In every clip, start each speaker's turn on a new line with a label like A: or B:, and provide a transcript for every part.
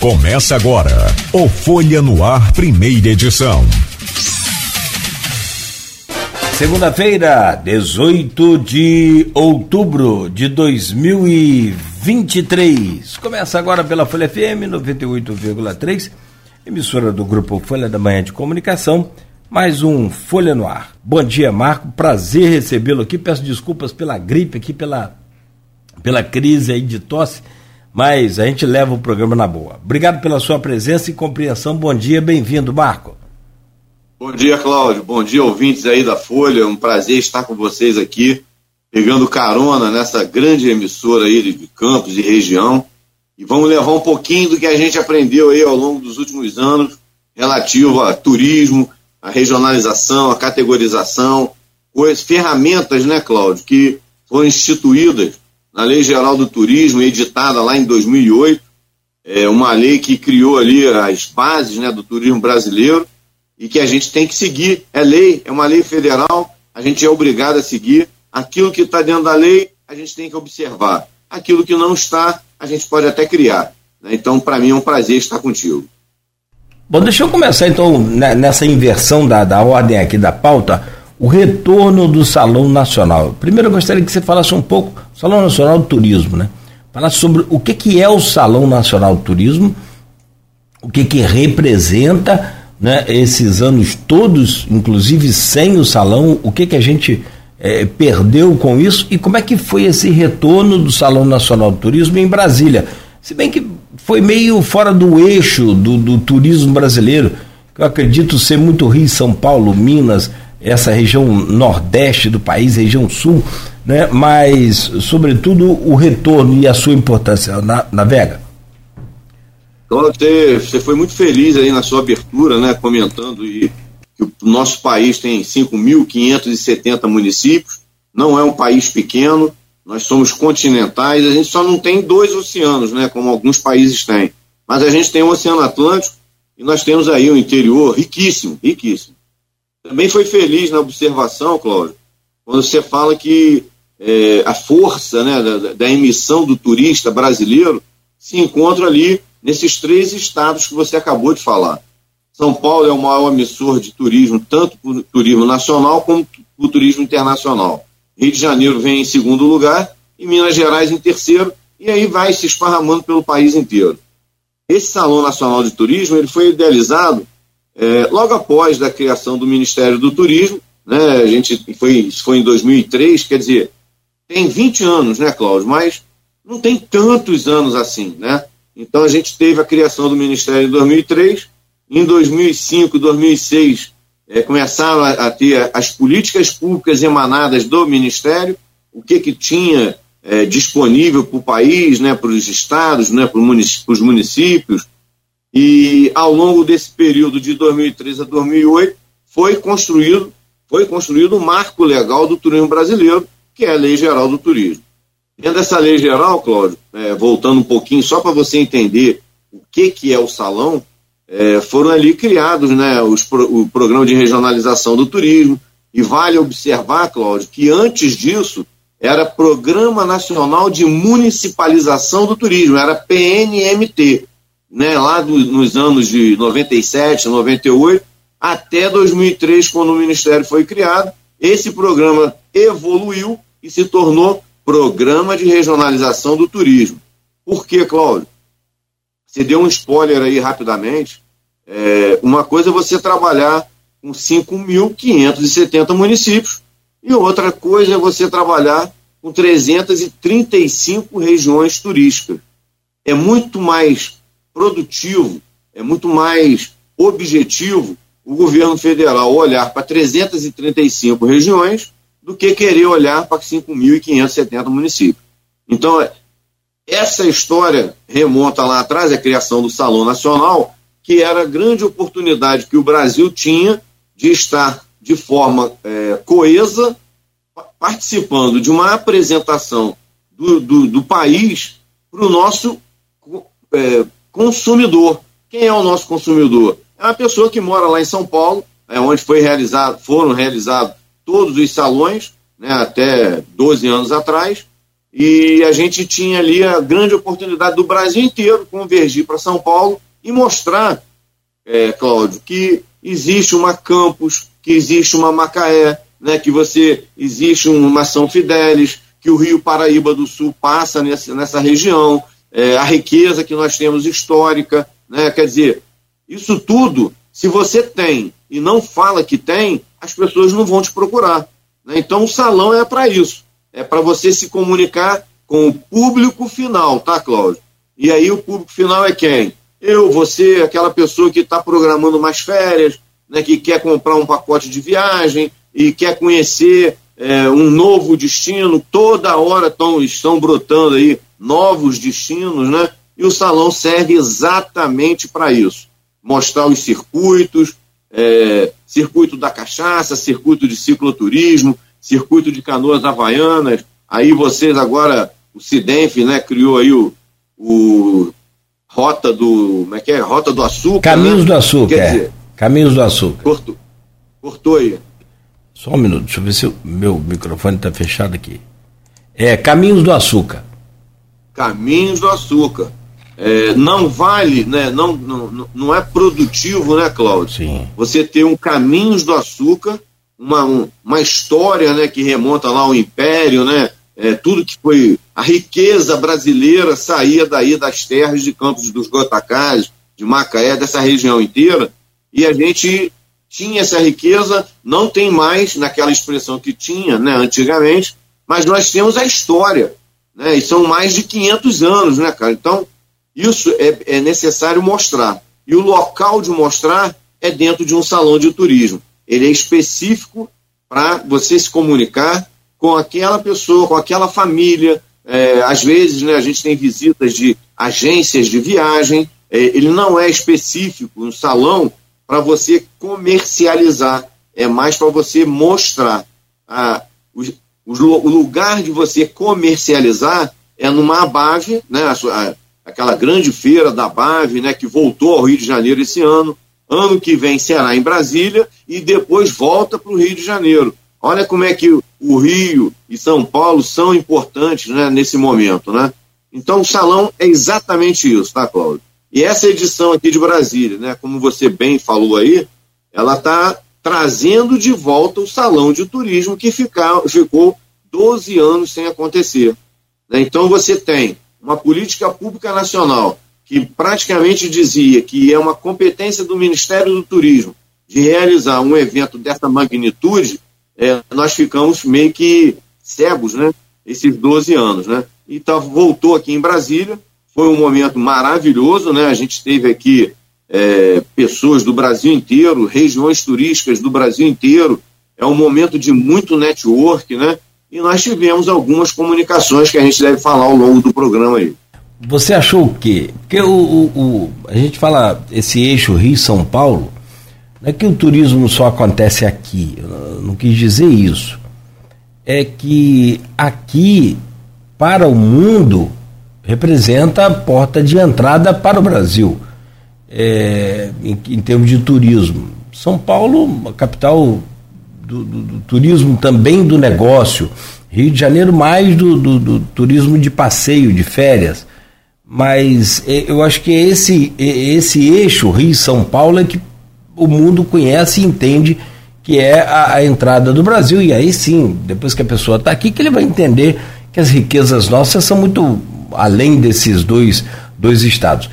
A: Começa agora o Folha no Ar, primeira edição.
B: Segunda-feira, 18 de outubro de 2023. Começa agora pela Folha FM 98,3, emissora do grupo Folha da Manhã de Comunicação. Mais um Folha no Ar. Bom dia, Marco. Prazer recebê-lo aqui. Peço desculpas pela gripe aqui, pela, pela crise aí de tosse, mas a gente leva o programa na boa. Obrigado pela sua presença e compreensão. Bom dia, bem-vindo, Marco.
C: Bom dia, Cláudio. Bom dia, ouvintes aí da Folha. Um prazer estar com vocês aqui, pegando carona nessa grande emissora aí de campos e região. E vamos levar um pouquinho do que a gente aprendeu aí ao longo dos últimos anos, relativo a turismo, a regionalização, a categorização, coisas, ferramentas, né, Cláudio, que foram instituídas na Lei Geral do Turismo, editada lá em 2008, é uma lei que criou ali as bases né, do turismo brasileiro e que a gente tem que seguir. É lei, é uma lei federal, a gente é obrigado a seguir. Aquilo que está dentro da lei, a gente tem que observar. Aquilo que não está, a gente pode até criar. Né? Então, para mim, é um prazer estar contigo.
B: Bom, deixa eu começar então né, nessa inversão da, da ordem aqui da pauta, o retorno do Salão Nacional. Primeiro eu gostaria que você falasse um pouco, Salão Nacional do Turismo, né? Falasse sobre o que, que é o Salão Nacional do Turismo, o que, que representa né, esses anos todos, inclusive sem o salão, o que, que a gente é, perdeu com isso e como é que foi esse retorno do Salão Nacional do Turismo em Brasília? Se bem que foi meio fora do eixo do, do turismo brasileiro, eu acredito ser muito Rio, São Paulo, Minas, essa região nordeste do país, região sul, né? mas, sobretudo, o retorno e a sua importância. Na, navega?
C: Então, você foi muito feliz aí na sua abertura, né, comentando e, que o nosso país tem 5.570 municípios, não é um país pequeno, nós somos continentais, a gente só não tem dois oceanos, né, como alguns países têm, mas a gente tem o Oceano Atlântico e nós temos aí o interior riquíssimo, riquíssimo. Também foi feliz na observação, Cláudio, quando você fala que é, a força né, da, da emissão do turista brasileiro se encontra ali nesses três estados que você acabou de falar. São Paulo é o maior emissor de turismo, tanto por turismo nacional como por turismo internacional. Rio de Janeiro vem em segundo lugar e Minas Gerais em terceiro, e aí vai se esparramando pelo país inteiro. Esse Salão Nacional de Turismo ele foi idealizado é, logo após da criação do Ministério do Turismo, né, a gente foi, isso foi em 2003, quer dizer, tem 20 anos, né, Cláudio? Mas não tem tantos anos assim, né? Então a gente teve a criação do Ministério em 2003, em 2005, 2006 é, começaram a, ter as políticas públicas emanadas do Ministério, o que que tinha é, disponível para o país, né, para os estados, né, para os municípios, e ao longo desse período de 2003 a 2008 foi construído foi construído um marco legal do turismo brasileiro, que é a Lei Geral do Turismo. Dentro dessa lei geral, Cláudio, é, voltando um pouquinho, só para você entender o que, que é o salão, é, foram ali criados né, os, o programa de regionalização do turismo. E vale observar, Cláudio, que antes disso era Programa Nacional de Municipalização do Turismo, era PNMT, né, lá do, nos anos de 97, 98, até 2003, quando o Ministério foi criado. Esse programa evoluiu e se tornou Programa de Regionalização do Turismo. Por quê, Cláudio? Você deu um spoiler aí rapidamente. É, uma coisa é você trabalhar com 5.570 municípios e outra coisa é você trabalhar com 335 regiões turísticas. É muito mais produtivo, é muito mais objetivo o governo federal olhar para 335 regiões do que querer olhar para 5.570 municípios. Então, essa história remonta lá atrás, a criação do Salão Nacional, que era a grande oportunidade que o Brasil tinha de estar de forma é, coesa, participando de uma apresentação do, do, do país para o nosso é, consumidor. Quem é o nosso consumidor? É uma pessoa que mora lá em São Paulo, é onde foi realizado, foram realizados todos os salões, né, até 12 anos atrás, e a gente tinha ali a grande oportunidade do Brasil inteiro convergir para São Paulo e mostrar, é, Cláudio, que existe uma campus, que existe uma Macaé, né, que você existe uma São Fidélis, que o Rio Paraíba do Sul passa nessa, nessa região, é, a riqueza que nós temos histórica, né, quer dizer, isso tudo, se você tem e não fala que tem, as pessoas não vão te procurar. Né? Então o salão é para isso, é para você se comunicar com o público final, tá, Cláudio? E aí o público final é quem? Eu, você, aquela pessoa que está programando mais férias, né, que quer comprar um pacote de viagem e quer conhecer é, um novo destino, toda hora tão, estão brotando aí novos destinos, né? E o salão serve exatamente para isso. Mostrar os circuitos, é, circuito da cachaça, circuito de cicloturismo, circuito de canoas havaianas. Aí vocês agora, o Cidenf, né, criou aí o, o Rota do. Como é que é? Rota do Açúcar.
B: Caminhos né? do Açúcar. Quer é. dizer, Caminhos do Açúcar.
C: Cortou, cortou aí.
B: Só um minuto, deixa eu ver se o meu microfone está fechado aqui. É Caminhos do Açúcar.
C: Caminhos do Açúcar. É, não vale, né, não, não, não é produtivo, né, Cláudio?
B: Sim.
C: Você ter um Caminhos do Açúcar, uma, um, uma história né, que remonta lá ao Império, né, é, tudo que foi a riqueza brasileira saía daí das terras de Campos dos Gotacás, de Macaé, dessa região inteira, e a gente tinha essa riqueza, não tem mais naquela expressão que tinha né, antigamente, mas nós temos a história, né, e são mais de 500 anos, né, cara? Então, isso é, é necessário mostrar. E o local de mostrar é dentro de um salão de turismo. Ele é específico para você se comunicar com aquela pessoa, com aquela família. É, às vezes, né, a gente tem visitas de agências de viagem. É, ele não é específico, um salão para você comercializar, é mais para você mostrar. O, lugar de você comercializar é numa Abave, né, aquela grande feira da Bave, né, que voltou ao Rio de Janeiro esse ano. Ano que vem será em Brasília e depois volta para o Rio de Janeiro. Olha como é que o Rio e São Paulo são importantes né, nesse momento. Né? Então o salão é exatamente isso, tá, Cláudio? E essa edição aqui de Brasília, né, como você bem falou aí, ela está trazendo de volta o salão de turismo que fica, ficou 12 anos sem acontecer. Né? Então você tem uma política pública nacional que praticamente dizia que é uma competência do Ministério do Turismo de realizar um evento dessa magnitude, é, nós ficamos meio que cegos, né? Esses 12 anos, né? Então, voltou aqui em Brasília, foi um momento maravilhoso, né? A gente teve aqui é, pessoas do Brasil inteiro, regiões turísticas do Brasil inteiro, é um momento de muito network, né? E nós tivemos algumas comunicações que a gente deve falar ao longo do programa aí.
B: Você achou o quê? Porque o, o, o a gente fala esse eixo Rio-São Paulo, não é que o turismo só acontece aqui, eu não quis dizer isso. É que aqui, para o mundo, representa a porta de entrada para o Brasil, é, em, em termos de turismo. São Paulo, a capital do, do, do, turismo também do negócio. Rio de Janeiro mais do, do, turismo de passeio, de férias. Mas é, eu acho que esse, esse eixo Rio-São Paulo é que o mundo conhece e entende que é a, a entrada do Brasil. E aí sim, depois que a pessoa está aqui, que ele vai entender que as riquezas nossas são muito além desses dois, dois estados.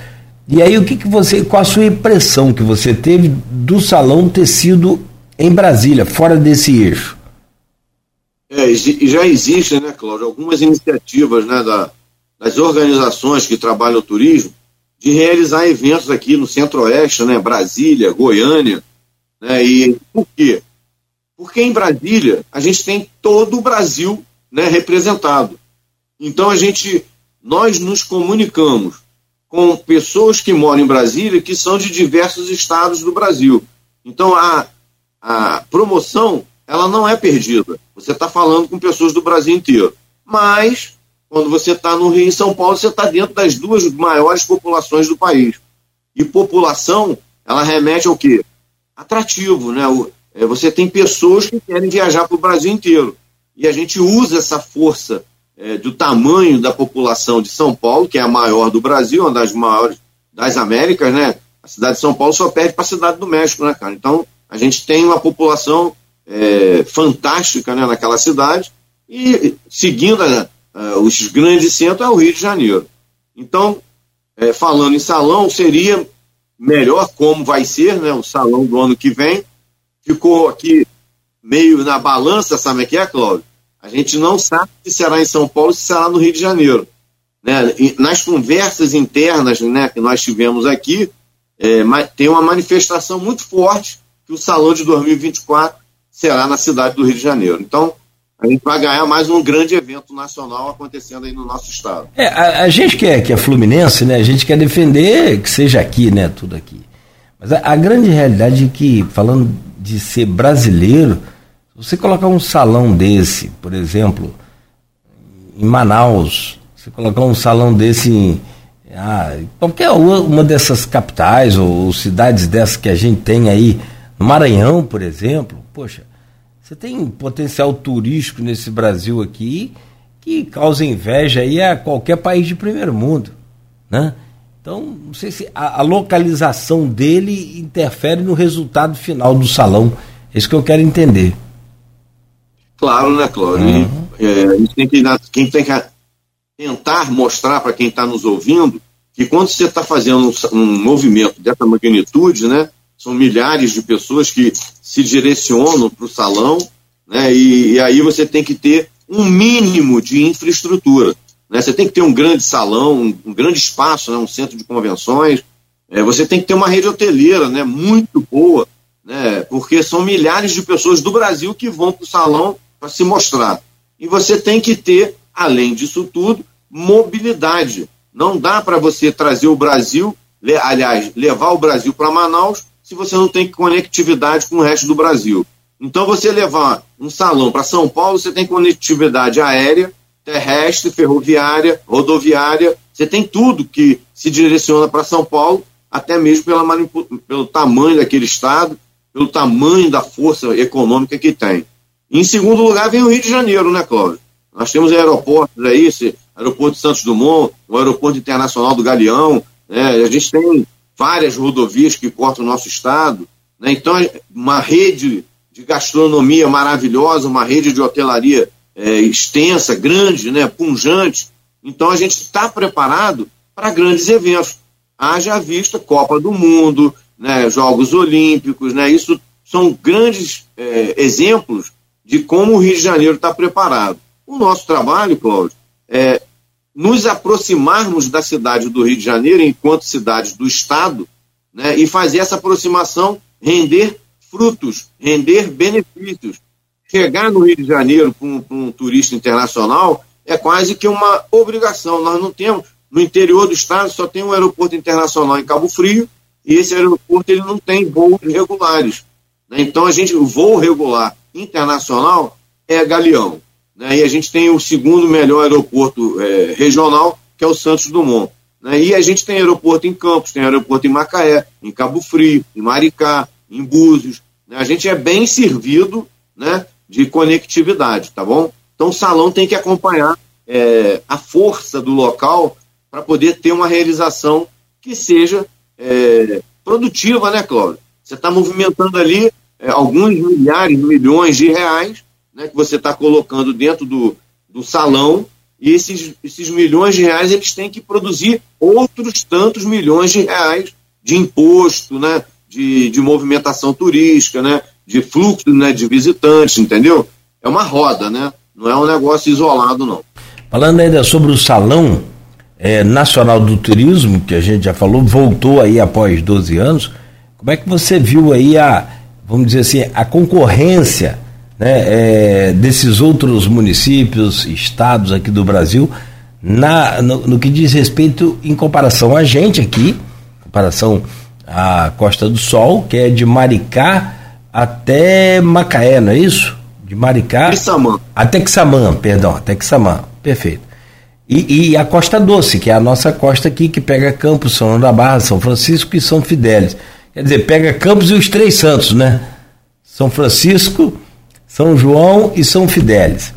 B: E aí o que, que você, qual a sua impressão que você teve do salão ter sido em Brasília, fora desse eixo?
C: É, já existem, né, Cláudio, algumas iniciativas né, da, das organizações que trabalham o turismo de realizar eventos aqui no Centro-Oeste, né, Brasília, Goiânia. Né, e por quê? Porque em Brasília a gente tem todo o Brasil né, representado. Então a gente, nós nos comunicamos com pessoas que moram em Brasília que são de diversos estados do Brasil. Então a, a promoção ela não é perdida. Você está falando com pessoas do Brasil inteiro. Mas, quando você está no Rio e São Paulo, você está dentro das duas maiores populações do país. E população, ela remete ao quê? Atrativo, né? É, você tem pessoas que querem viajar para o Brasil inteiro. E a gente usa essa força é, do tamanho da população de São Paulo, que é a maior do Brasil, uma das maiores das Américas, né? A cidade de São Paulo só perde para a cidade do México, né, cara? Então, a gente tem uma população é, fantástica né, naquela cidade e seguindo a, a, os grandes centros é o Rio de Janeiro. Então, é, falando em salão, seria melhor como vai ser né, o salão do ano que vem. Ficou aqui meio na balança, sabe o que é, Cláudio? A gente não sabe se será em São Paulo se será no Rio de Janeiro. Né? E nas conversas internas né, que nós tivemos aqui, é, tem uma manifestação muito forte que o Salão de 2024 será na cidade do Rio de Janeiro. Então, a gente vai ganhar mais um grande evento nacional acontecendo aí no nosso estado.
B: É, a, a gente que é, que é fluminense, né, a gente quer defender que seja aqui, né, tudo aqui. Mas a, a grande realidade é que, falando de ser brasileiro, você colocar um salão desse, por exemplo, em Manaus, você colocar um salão desse em ah, qualquer uma dessas capitais ou, ou cidades dessas que a gente tem aí, no Maranhão, por exemplo, poxa, você tem potencial turístico nesse Brasil aqui que causa inveja aí a qualquer país de primeiro mundo, né? Então, não sei se a, a localização dele interfere no resultado final do salão. É isso que eu quero entender.
C: Claro, né, Cláudio? Uhum. É, a gente tem que, quem tem que tentar mostrar para quem está nos ouvindo que quando você está fazendo um, um, movimento dessa magnitude, né, são milhares de pessoas que se direcionam para o salão, né, e, e, aí você tem que ter um mínimo de infraestrutura. Né, você tem que ter um grande salão, um, um grande espaço, né, um centro de convenções, é, você tem que ter uma rede hoteleira né, muito boa, né, porque são milhares de pessoas do Brasil que vão para o salão para se mostrar. E você tem que ter além disso tudo, mobilidade. Não dá para você trazer o Brasil, aliás, levar o Brasil para Manaus se você não tem conectividade com o resto do Brasil. Então, você levar um salão para São Paulo, você tem conectividade aérea, terrestre, ferroviária, rodoviária, você tem tudo que se direciona para São Paulo, até mesmo pela pelo tamanho daquele estado, pelo tamanho da força econômica que tem. em segundo lugar, vem o Rio de Janeiro, né, Cláudio? Nós temos aeroportos aí, esse aeroporto de Santos Dumont, o aeroporto internacional do Galeão, né? a gente tem várias rodovias que cortam o nosso estado, né? então uma rede de gastronomia maravilhosa, uma rede de hotelaria é, extensa, grande, né? punjante. Então a gente está preparado para grandes eventos. Haja vista Copa do Mundo, né? Jogos Olímpicos, né? isso são grandes é, exemplos de como o Rio de Janeiro está preparado. O nosso trabalho, Cláudio, é nos aproximarmos da cidade do Rio de Janeiro enquanto cidade do Estado né, e fazer essa aproximação render frutos, render benefícios. Chegar no Rio de Janeiro para um, um, turista internacional é quase que uma obrigação. Nós não temos, no interior do estado só tem um aeroporto internacional em Cabo Frio e esse aeroporto ele não tem voos regulares. Né? Então a gente, o voo regular internacional é Galeão. Né? E a gente tem o segundo melhor aeroporto é, regional, que é o Santos Dumont. Né? E a gente tem aeroporto em Campos, tem aeroporto em Macaé, em Cabo Frio, em Maricá, em Búzios. Né? A gente é bem servido né, de conectividade, tá bom? Então o salão tem que acompanhar é, a força do local para poder ter uma realização que seja é, produtiva, né, Cláudio? Você está movimentando ali é, alguns milhares, milhões de reais né, que você está colocando dentro do, do salão, e esses, esses milhões de reais eles têm que produzir outros tantos milhões de reais de imposto, né, de, de movimentação turística, né, de fluxo né, de visitantes, entendeu? É uma roda, né? Não é um negócio isolado, não.
B: Falando ainda sobre o Salão é, Nacional do Turismo, que a gente já falou, voltou aí após 12 anos, como é que você viu aí a, vamos dizer assim, a concorrência né, é, desses outros municípios, estados aqui do Brasil, na, no, no, que diz respeito em comparação a gente aqui, comparação à Costa do Sol, que é de Maricá até Macaé, não é isso? De Maricá
C: Quixamã.
B: até Quixamã, perdão, até Quixamã, perfeito. E, e, a Costa Doce, que é a nossa costa aqui, que pega Campos, São da Barra, São Francisco e São Fidélis. Quer dizer, pega Campos e os Três Santos, né? São Francisco, são João e São Fidélis.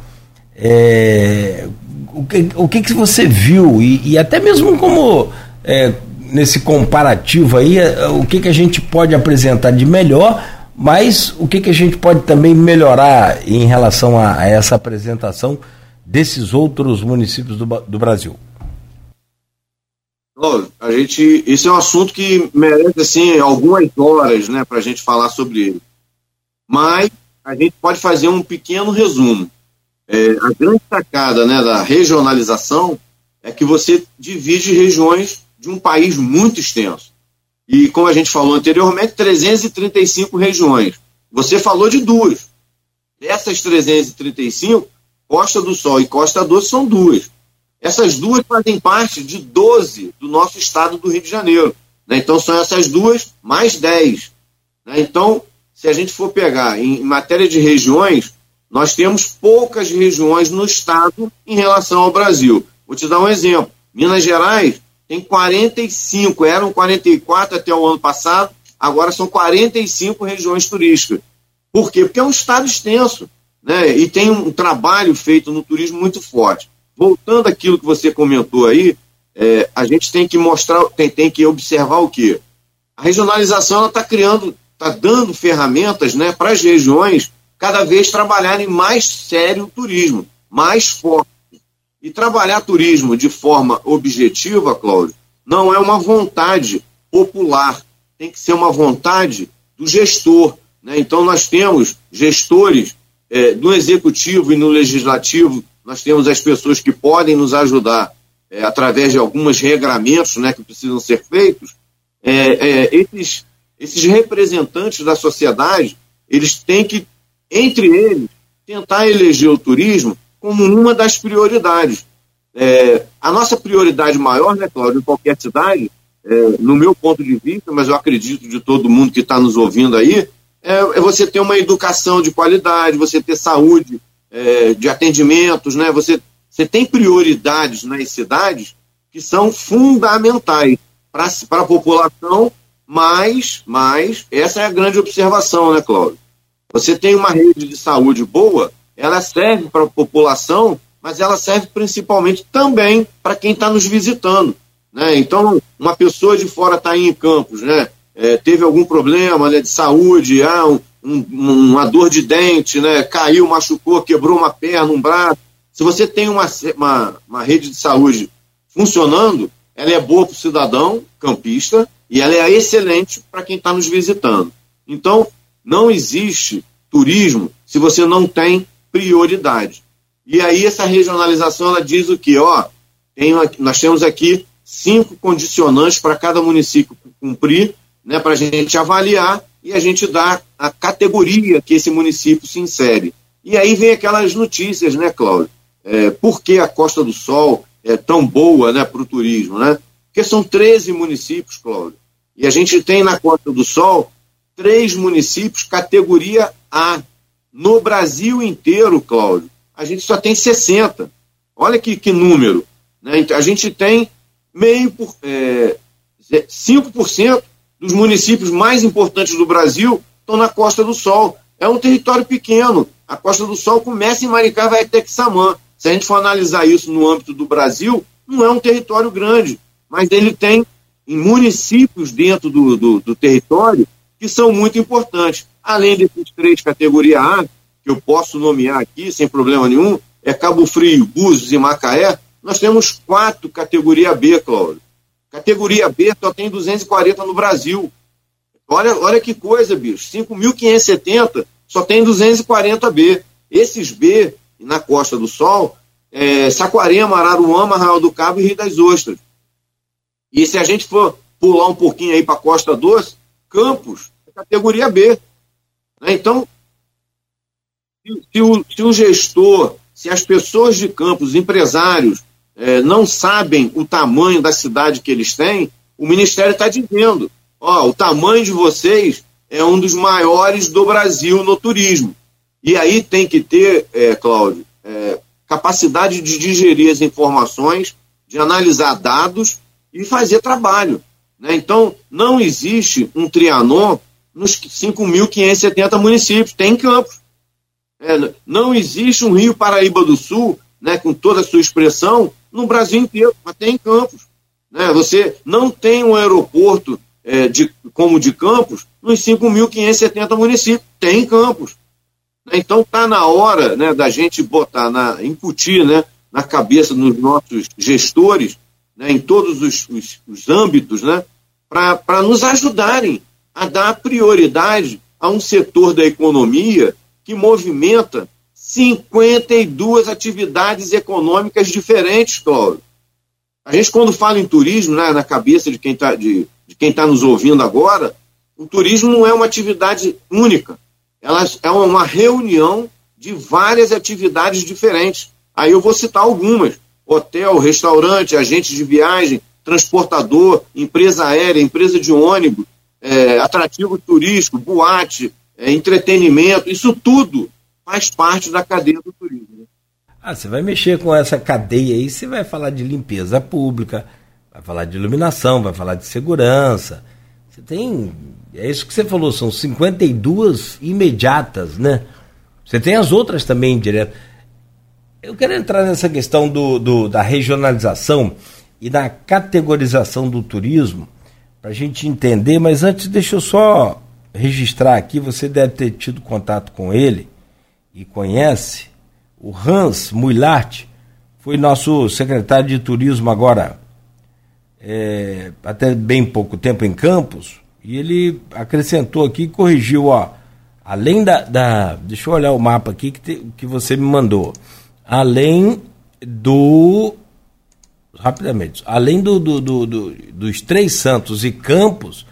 B: É, o que, o que, você viu e, e até mesmo como é, nesse comparativo aí, é, o que, que a gente pode apresentar de melhor, mas o que, que a gente pode também melhorar em relação a, a essa apresentação desses outros municípios do, do Brasil?
C: a gente, esse é um assunto que merece assim algumas horas, né, para a gente falar sobre ele. Mas a gente pode fazer um pequeno resumo. É, a grande sacada né, da regionalização é que você divide regiões de um país muito extenso. E como a gente falou anteriormente, 335 regiões. Você falou de duas. Dessas 335, Costa do Sol e Costa Doce são duas. Essas duas fazem parte de 12 do nosso estado do Rio de Janeiro. Né? Então são essas duas mais 10. Né? Então, se a gente for pegar em, matéria de regiões, nós temos poucas regiões no estado em relação ao Brasil. Vou te dar um exemplo. Minas Gerais tem 45, eram 44 até o ano passado, agora são 45 regiões turísticas. Por quê? Porque é um estado extenso né? e tem um trabalho feito no turismo muito forte voltando àquilo que você comentou aí, é, a gente tem que mostrar, tem, tem que observar o quê? A regionalização está criando, está dando ferramentas né, para as regiões cada vez trabalharem mais sério o turismo, mais forte. E trabalhar turismo de forma objetiva, Cláudio, não é uma vontade popular, tem que ser uma vontade do gestor. Né? Então, nós temos gestores é, no executivo e no legislativo nós temos as pessoas que podem nos ajudar é, através de alguns regramentos né, que precisam ser feitos. É, é, esses, esses representantes da sociedade, eles têm que, entre eles, tentar eleger o turismo como uma das prioridades. É, a nossa prioridade maior, né, Cláudio, em qualquer cidade, é, no meu ponto de vista, mas eu acredito de todo mundo que está nos ouvindo aí, é, é, você ter uma educação de qualidade, você ter saúde é, de atendimentos, né? Você, você tem prioridades nas cidades que são fundamentais para a população, mas, mas essa é a grande observação, né, Cláudio? Você tem uma rede de saúde boa, ela serve para a população, mas ela serve principalmente também para quem está nos visitando. Né? Então, uma pessoa de fora está em Campos, né? É, teve algum problema né, de saúde, ah, um, um, uma dor de dente, né? caiu, machucou, quebrou uma perna, um braço. Se você tem uma, uma, uma rede de saúde funcionando, ela é boa para o cidadão campista e ela é excelente para quem está nos visitando. Então, não existe turismo se você não tem prioridade. E aí essa regionalização ela diz o que? Ó, tem, nós temos aqui cinco condicionantes para cada município cumprir, né, para a gente avaliar e a gente dá a categoria que esse município se insere. E aí vem aquelas notícias, né, Cláudio? É, por que a Costa do Sol é tão boa né, para o turismo, né? Porque são 13 municípios, Cláudio. E a gente tem na Costa do Sol três municípios categoria A. No Brasil inteiro, Cláudio, a gente só tem 60. Olha que, que número. Né? Então, a gente tem meio por, é, 5% dos municípios mais importantes do Brasil estão na Costa do Sol. É um território pequeno. A Costa do Sol começa em Maricá vai até Quissamã. Se a gente for analisar isso no âmbito do Brasil, não é um território grande, mas ele tem municípios dentro do, do, do território que são muito importantes. Além desses três categoria A, que eu posso nomear aqui sem problema nenhum, é Cabo Frio, Búzios e Macaé, nós temos quatro categoria B, Cláudio. Categoria B só tem 240 no Brasil. Olha, olha que coisa, bicho. 5.570 só tem 240 B. Esses B, na Costa do Sol, é Saquarema, Araruama, Arraial do Cabo e Rio das Ostras. E se a gente for pular um pouquinho aí para Costa Doce, Campos, é categoria B. Né? Então, se, o, se o gestor, se as pessoas de Campos, empresários, é, não sabem o tamanho da cidade que eles têm, o Ministério está dizendo: ó, o tamanho de vocês é um dos maiores do Brasil no turismo. E aí tem que ter, é, Cláudio, é, capacidade de digerir as informações, de analisar dados e fazer trabalho. Né? Então, não existe um Trianon nos 5.570 municípios, tem campos. É, não existe um Rio Paraíba do Sul né, com toda a sua expressão, no Brasil inteiro, até em Campos. Né? Você não tem um aeroporto é, de, como de Campos nos 5.570 municípios. Tem em Campos. Então está na hora né, da gente botar, na, incutir né, na cabeça dos nossos gestores, né, em todos os, os, os âmbitos, né, para nos ajudarem a dar prioridade a um setor da economia que movimenta 52 atividades econômicas diferentes, Cláudio. A gente, quando fala em turismo, né, na cabeça de quem está de, de quem tá nos ouvindo agora, o turismo não é uma atividade única. Ela é uma reunião de várias atividades diferentes. Aí eu vou citar algumas: hotel, restaurante, agente de viagem, transportador, empresa aérea, empresa de ônibus, é, atrativo turístico, boate, é, entretenimento. Isso tudo faz parte da cadeia do turismo. Né?
B: Ah, você vai mexer com essa cadeia aí, você vai falar de limpeza pública, vai falar de iluminação, vai falar de segurança. Você tem. É isso que você falou, são 52 imediatas, né? Você tem as outras também direto. Eu quero entrar nessa questão do, do da regionalização e da categorização do turismo, para a gente entender, mas antes deixa eu só registrar aqui, você deve ter tido contato com ele e conhece, o Hans Muilart, foi nosso secretário de turismo agora, é, até bem pouco tempo em Campos, e ele acrescentou aqui, corrigiu, ó, além da, da deixa eu olhar o mapa aqui que, te, que você me mandou, além do, rapidamente, além do, do, do, do dos Três Santos e Campos,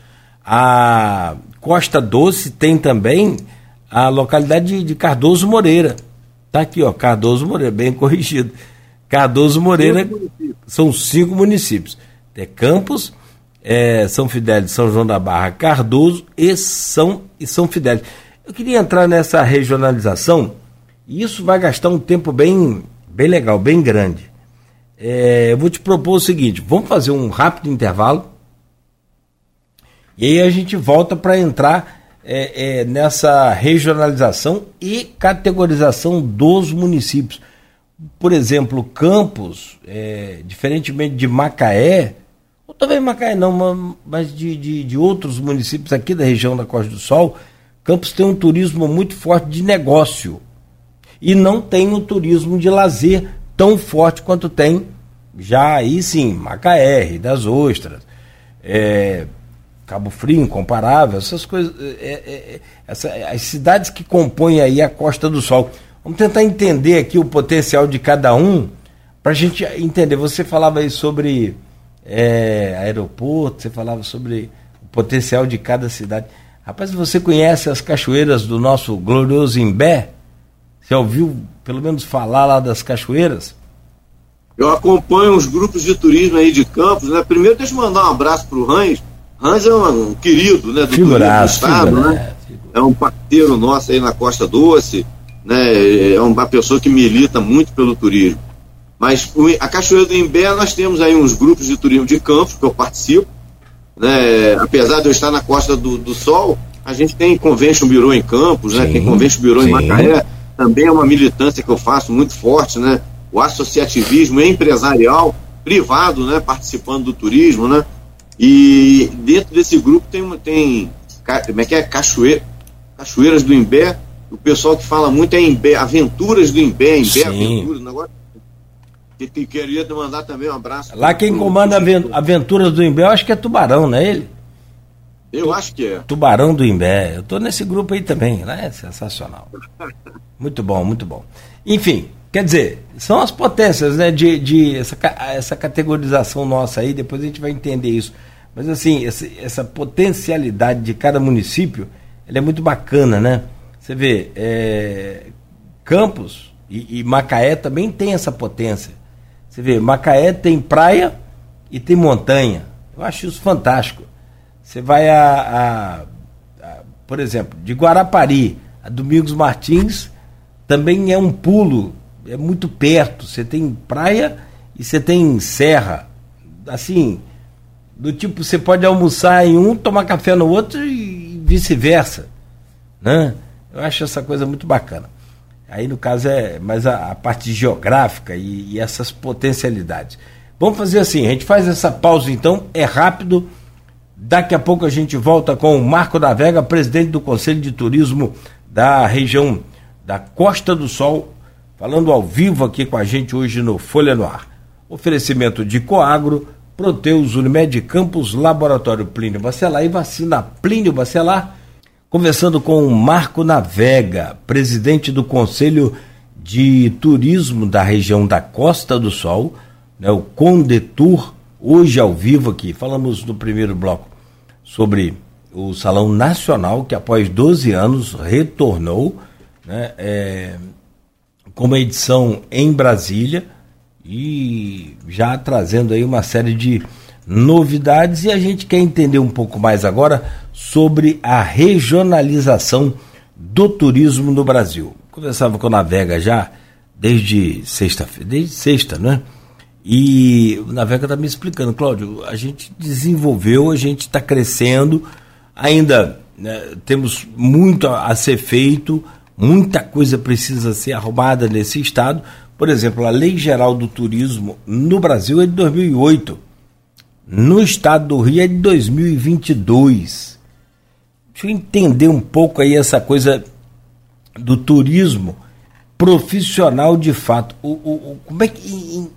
B: a Costa Doce tem também a localidade de, Cardoso Moreira. Tá aqui, ó, Cardoso Moreira, bem corrigido. Cardoso Moreira cinco são cinco municípios. É Campos, é, São Fidélis, São João da Barra, Cardoso e São, e São Fidélis. Eu queria entrar nessa regionalização e isso vai gastar um tempo bem, bem legal, bem grande. É, eu vou te propor o seguinte: vamos fazer um rápido intervalo e aí a gente volta para entrar é, é, nessa regionalização e categorização dos municípios. Por exemplo, Campos, é, diferentemente de Macaé, ou também Macaé não, mas de, de, de, outros municípios aqui da região da Costa do Sol, Campos tem um turismo muito forte de negócio. E não tem um turismo de lazer tão forte quanto tem já aí sim, Macaé, das Ostras, é, Cabo Frio, incomparável, essas coisas, é, é, é, essa, as cidades que compõem aí a Costa do Sol. Vamos tentar entender aqui o potencial de cada um, para a gente entender. Você falava aí sobre é, aeroporto, você falava sobre o potencial de cada cidade. Rapaz, você conhece as cachoeiras do nosso glorioso Imbé? Você ouviu pelo menos falar lá das cachoeiras?
C: Eu acompanho os grupos de turismo aí de Campos, né? Primeiro deixa eu mandar um abraço para o Rães, Hans é um, um querido né, do,
B: Figuraço,
C: do Estado, né? É um parceiro nosso aí na Costa Doce, né? É uma pessoa que milita muito pelo turismo. Mas a Cachoeira do Imbé, nós temos aí uns grupos de turismo de campos que eu participo. Né? Apesar de eu estar na Costa do, do Sol, a gente tem Convention Bureau em Campos, né? tem Convention Bureau sim. em Macaé. Também é uma militância que eu faço muito forte, né? O associativismo empresarial, privado, né? Participando do turismo, né? E dentro desse grupo tem, tem como é que é? Cachoeira, Cachoeiras do Imbé. O pessoal que fala muito é Imbé, Aventuras do Imbé, Imbé Aventuras. Negócio, que, que queria mandar também um abraço.
B: Lá quem pro, comanda pro Aventuras do Imbé, eu acho que é Tubarão, não é ele?
C: Eu acho que é.
B: Tubarão do Imbé. Eu tô nesse grupo aí também, né? Sensacional. muito bom, muito bom. Enfim, Quer dizer, são as potências né, de, de essa, essa categorização nossa aí, depois a gente vai entender isso. Mas assim, essa, essa potencialidade de cada município, ela é muito bacana, né? Você vê, é, Campos e, e Macaé também tem essa potência. Você vê, Macaé tem praia e tem montanha. Eu acho isso fantástico. Você vai a, a, a, por exemplo, de Guarapari a Domingos Martins, também é um pulo é muito perto. Você tem praia e você tem serra. Assim, do tipo, você pode almoçar em um, tomar café no outro e vice-versa. Né? Eu acho essa coisa muito bacana. Aí no caso é mais a, a parte geográfica e, e essas potencialidades. Vamos fazer assim, a gente faz essa pausa então, é rápido. Daqui a pouco a gente volta com o Marco da Vega, presidente do Conselho de Turismo da região da Costa do Sol, falando ao vivo aqui com a gente hoje no Folha no Ar. Oferecimento de Coagro, Proteus, Unimed Campos, Laboratório Plínio Bacelar e Vacina Plínio Bacelar. Conversando com o Marco Navega, presidente do Conselho de Turismo da região da Costa do Sol, né, o Condetur, hoje ao vivo aqui. Falamos no primeiro bloco sobre o Salão Nacional, que após 12 anos retornou né, é, com uma edição em Brasília e já trazendo aí uma série de novidades e a gente quer entender um pouco mais agora sobre a regionalização do turismo no Brasil. Conversava com a Navega já desde sexta-feira, desde sexta, né? E o Navega está me explicando, Cláudio, a gente desenvolveu, a gente está crescendo, ainda né, temos muito a, a ser feito, muita coisa precisa ser arrumada nesse estado. Por exemplo, a Lei Geral do Turismo no Brasil é de 2008, no estado do Rio é de 2022. Deixa eu entender um pouco aí essa coisa do turismo profissional de fato. O, o, o como é que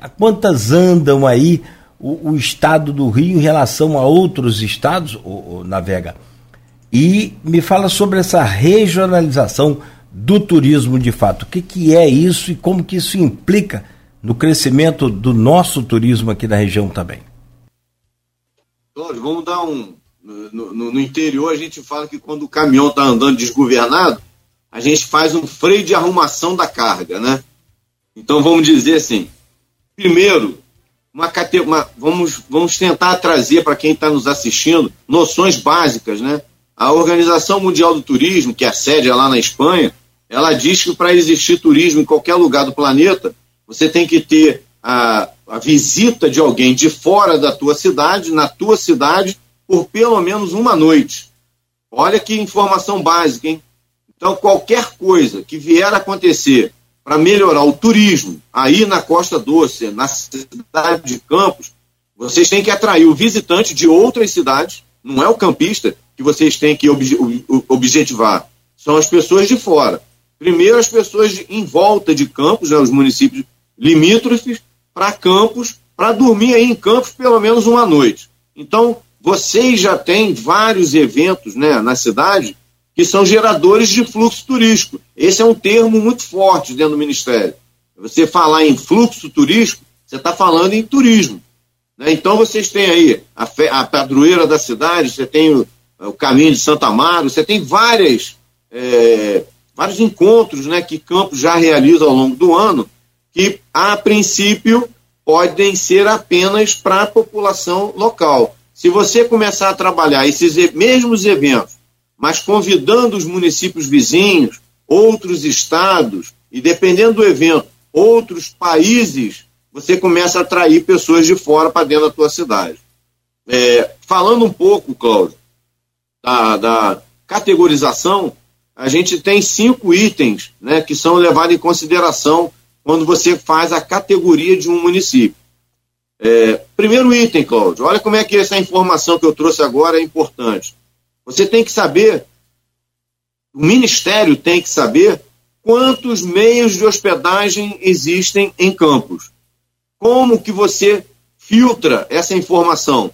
B: a quantas andam aí o, o, estado do Rio em relação a outros estados, o, o, Navega? E me fala sobre essa regionalização do turismo de fato. O que, que é isso e como que isso implica no crescimento do nosso turismo aqui na região também?
C: Vamos dar um. No, no, no, interior a gente fala que quando o caminhão está andando desgovernado, a gente faz um freio de arrumação da carga, né? Então vamos dizer assim, Primeiro, uma, uma, vamos, vamos tentar trazer para quem está nos assistindo noções básicas, né? A Organização Mundial do Turismo, que é a sede é lá na Espanha, ela diz que para existir turismo em qualquer lugar do planeta, você tem que ter a, a visita de alguém de fora da tua cidade, na tua cidade, por pelo menos uma noite. Olha que informação básica, hein? Então, qualquer coisa que vier a acontecer para melhorar o turismo aí na Costa Doce, na cidade de Campos, vocês têm que atrair o visitante de outras cidades, não é o campista que vocês têm que objetivar, são as pessoas de fora. Primeiro, as pessoas de, em volta de Campos, né, os municípios limítrofes, para Campos, para dormir aí em Campos pelo menos uma noite. Então, vocês já têm vários eventos né, na cidade que são geradores de fluxo turístico. Esse é um termo muito forte dentro do Ministério. Você falar em fluxo turístico, você está falando em turismo. Né? Então vocês têm aí a, a, padroeira da cidade, você tem o, o, caminho de Santa Amaro, você tem várias, é, vários encontros né, que Campos já realiza ao longo do ano, que a princípio podem ser apenas para a população local. Se você começar a trabalhar esses mesmos eventos mas convidando os municípios vizinhos, outros estados e, dependendo do evento, outros países, você começa a atrair pessoas de fora para dentro da tua cidade. É, falando um pouco, Cláudio, da, da, categorização, a gente tem cinco itens né, que são levados em consideração quando você faz a categoria de um município. É, primeiro item, Cláudio, olha como é que essa informação que eu trouxe agora é importante. Você tem que saber, o Ministério tem que saber quantos meios de hospedagem existem em campos. Como que você filtra essa informação?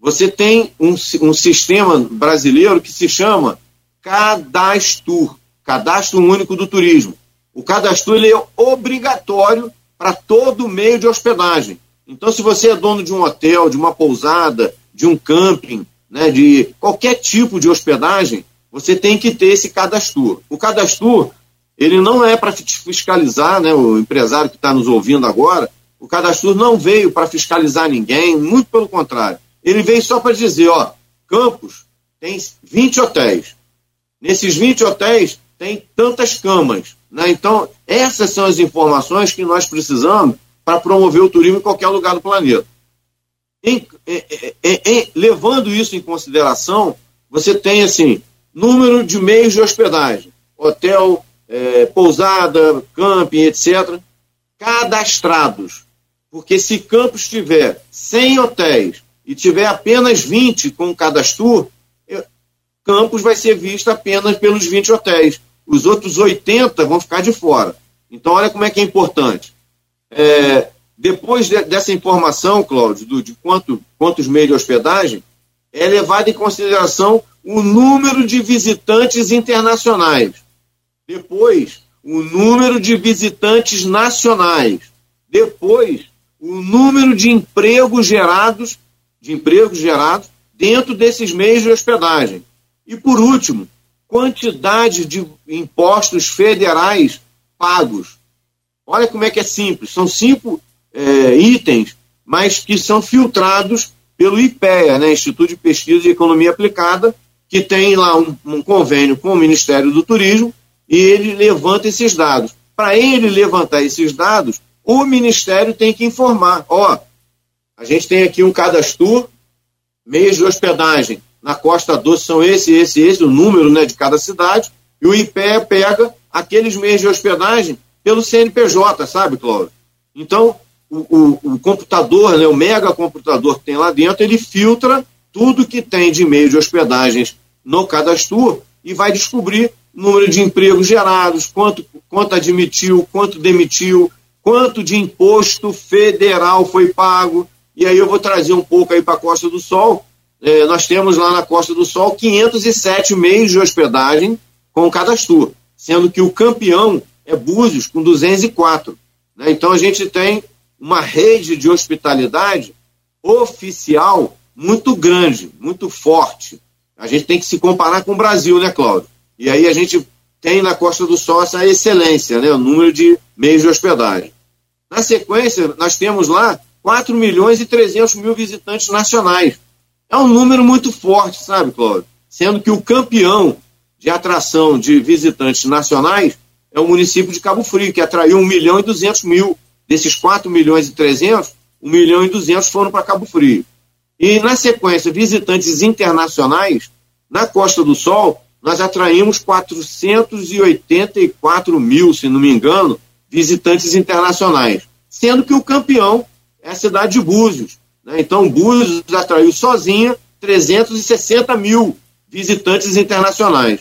C: Você tem um, um sistema brasileiro que se chama Cadastro, Cadastro Único do Turismo. O cadastro ele é obrigatório para todo meio de hospedagem. Então, se você é dono de um hotel, de uma pousada, de um camping, né, de qualquer tipo de hospedagem, você tem que ter esse cadastro. O cadastro, ele não é para fiscalizar, né, o empresário que está nos ouvindo agora, o cadastro não veio para fiscalizar ninguém, muito pelo contrário. Ele veio só para dizer, ó, Campos tem 20 hotéis. Nesses 20 hotéis tem tantas camas. Né? Então, essas são as informações que nós precisamos para promover o turismo em qualquer lugar do planeta. Em, em, em, levando isso em consideração, você tem assim número de meios de hospedagem, hotel, é, pousada, camping, etc., cadastrados. Porque se Campos tiver 100 hotéis e tiver apenas 20 com cadastro, Campos vai ser visto apenas pelos 20 hotéis. Os outros 80 vão ficar de fora. Então, olha como é que é importante. É, depois de, dessa informação, Cláudio, do, de quanto, quantos meios de hospedagem, é levado em consideração o número de visitantes internacionais. Depois, o número de visitantes nacionais. Depois, o número de empregos gerados, de empregos gerados dentro desses meios de hospedagem. E por último, quantidade de impostos federais pagos. Olha como é que é simples. São cinco é, itens, mas que são filtrados pelo IPEA, né, Instituto de Pesquisa e Economia Aplicada, que tem lá um, um convênio com o Ministério do Turismo e ele levanta esses dados. Para ele levantar esses dados, o Ministério tem que informar: ó, a gente tem aqui um cadastro, meios de hospedagem na Costa Doce são esse, esse, esse, o número né, de cada cidade, e o IPE pega aqueles meios de hospedagem pelo CNPJ, sabe, Cláudio? Então, o, o, computador, né, o mega computador que tem lá dentro, ele filtra tudo que tem de meio de hospedagens no cadastro e vai descobrir número de empregos gerados, quanto, quanto admitiu, quanto demitiu, quanto de imposto federal foi pago. E aí eu vou trazer um pouco aí para a Costa do Sol, é, nós temos lá na Costa do Sol 507 meios de hospedagem com cadastro, sendo que o campeão é Búzios, com 204. Né? Então a gente tem uma rede de hospitalidade oficial muito grande, muito forte. A gente tem que se comparar com o Brasil, né, Cláudio? E aí a gente tem na Costa do Sol essa excelência, né, o número de meios de hospedagem. Na sequência, nós temos lá 4 milhões e 300 mil visitantes nacionais. É um número muito forte, sabe, Cláudio? Sendo que o campeão de atração de visitantes nacionais é o município de Cabo Frio, que atraiu 1 milhão e 200 mil. Desses 4 milhões e 300, 1 milhão e 200 foram para Cabo Frio. E, na sequência, visitantes internacionais, na Costa do Sol, nós atraímos 484 mil, se não me engano, visitantes internacionais. Sendo que o campeão é a cidade de Búzios, né? Então, Búzios atraiu sozinha 360 mil visitantes internacionais.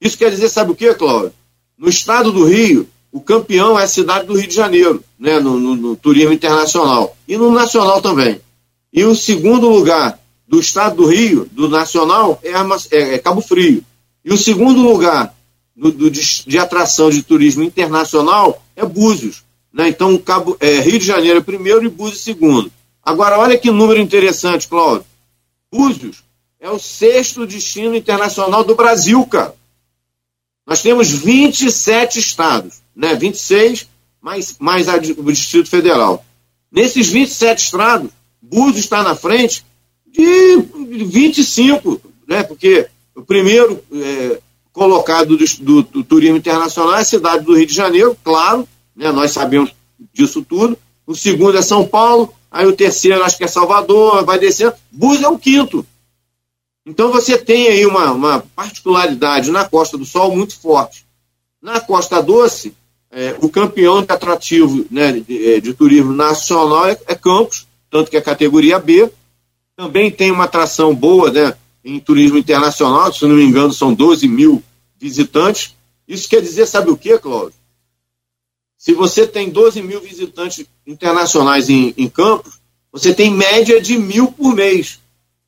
C: Isso quer dizer, sabe o que, Cláudio? No estado do Rio, o campeão é a cidade do Rio de Janeiro, né? no, no, no turismo internacional. E no nacional também. E o segundo lugar do estado do Rio, do nacional, é, é, é Cabo Frio. E o segundo lugar do, do, de, de, atração de turismo internacional é Búzios. Né? Então, Cabo, é, Rio de Janeiro é primeiro e Búzios segundo. Agora, olha que número interessante, Cláudio. Búzios é o sexto destino internacional do Brasil, cara. Nós temos 27 estados, né? 26 mais, mais o Distrito Federal. Nesses 27 estados, Búzios está na frente de 25, né? Porque o primeiro é, colocado do, do, do, turismo internacional é a cidade do Rio de Janeiro, claro, né? nós sabemos disso tudo. O segundo é São Paulo, aí o terceiro acho que é Salvador, vai descendo. Búzios é o quinto. Então você tem aí uma, uma particularidade na Costa do Sol muito forte. Na Costa Doce, é, o campeão de atrativo né, de, é, de turismo nacional é, é, Campos, tanto que é categoria B. Também tem uma atração boa né, em turismo internacional, se não me engano, são 12 mil visitantes. Isso quer dizer, sabe o que, Cláudio? Se você tem 12 mil visitantes internacionais em, em Campos, você tem média de mil por mês.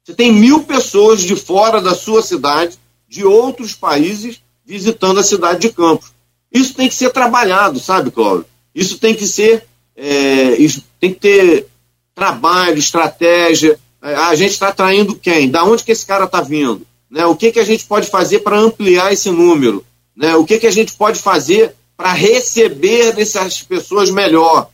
C: Você tem mil pessoas de fora da sua cidade, de outros países, visitando a cidade de Campos. Isso tem que ser trabalhado, sabe, Cláudio? Isso tem que ser. É, tem que ter trabalho, estratégia. A gente está atraindo quem? Da onde que esse cara está vindo? Né? O que, que a gente pode fazer para ampliar esse número? Né? O que, que a gente pode fazer para receber dessas pessoas melhor.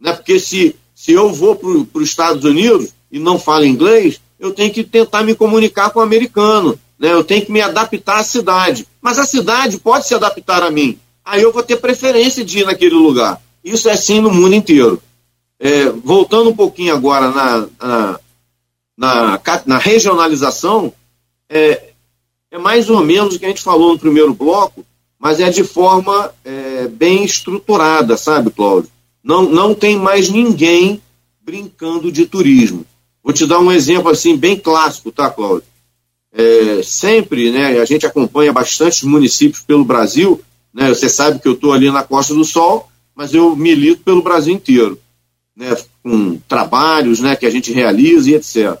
C: Né? Porque se, se eu vou para os Estados Unidos e não falo inglês, eu tenho que tentar me comunicar com o americano. Né? Eu tenho que me adaptar à cidade. Mas a cidade pode se adaptar a mim. Aí eu vou ter preferência de ir naquele lugar. Isso é assim no mundo inteiro. É, voltando um pouquinho agora na, na, na, na regionalização, é, é mais ou menos o que a gente falou no primeiro bloco, mas é de forma é, bem estruturada, sabe, Cláudio? Não, não tem mais ninguém brincando de turismo. Vou te dar um exemplo assim bem clássico, tá, Cláudio? É, sempre, né, a gente acompanha bastante municípios pelo Brasil, né, você sabe que eu estou ali na Costa do Sol, mas eu milito pelo Brasil inteiro, né, com trabalhos né, que a gente realiza e etc.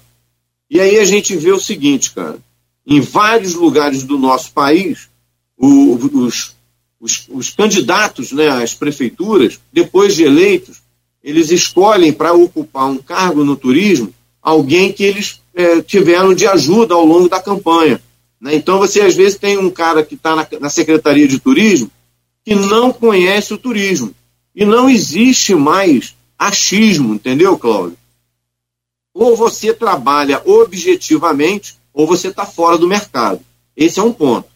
C: E aí a gente vê o seguinte, cara, em vários lugares do nosso país, o, os, os, os, candidatos né, às prefeituras, depois de eleitos, eles escolhem para ocupar um cargo no turismo alguém que eles é, tiveram de ajuda ao longo da campanha. Né? Então você às vezes tem um cara que está na, na Secretaria de Turismo que não conhece o turismo. E não existe mais achismo, entendeu, Cláudio? Ou você trabalha objetivamente, ou você está fora do mercado. Esse é um ponto.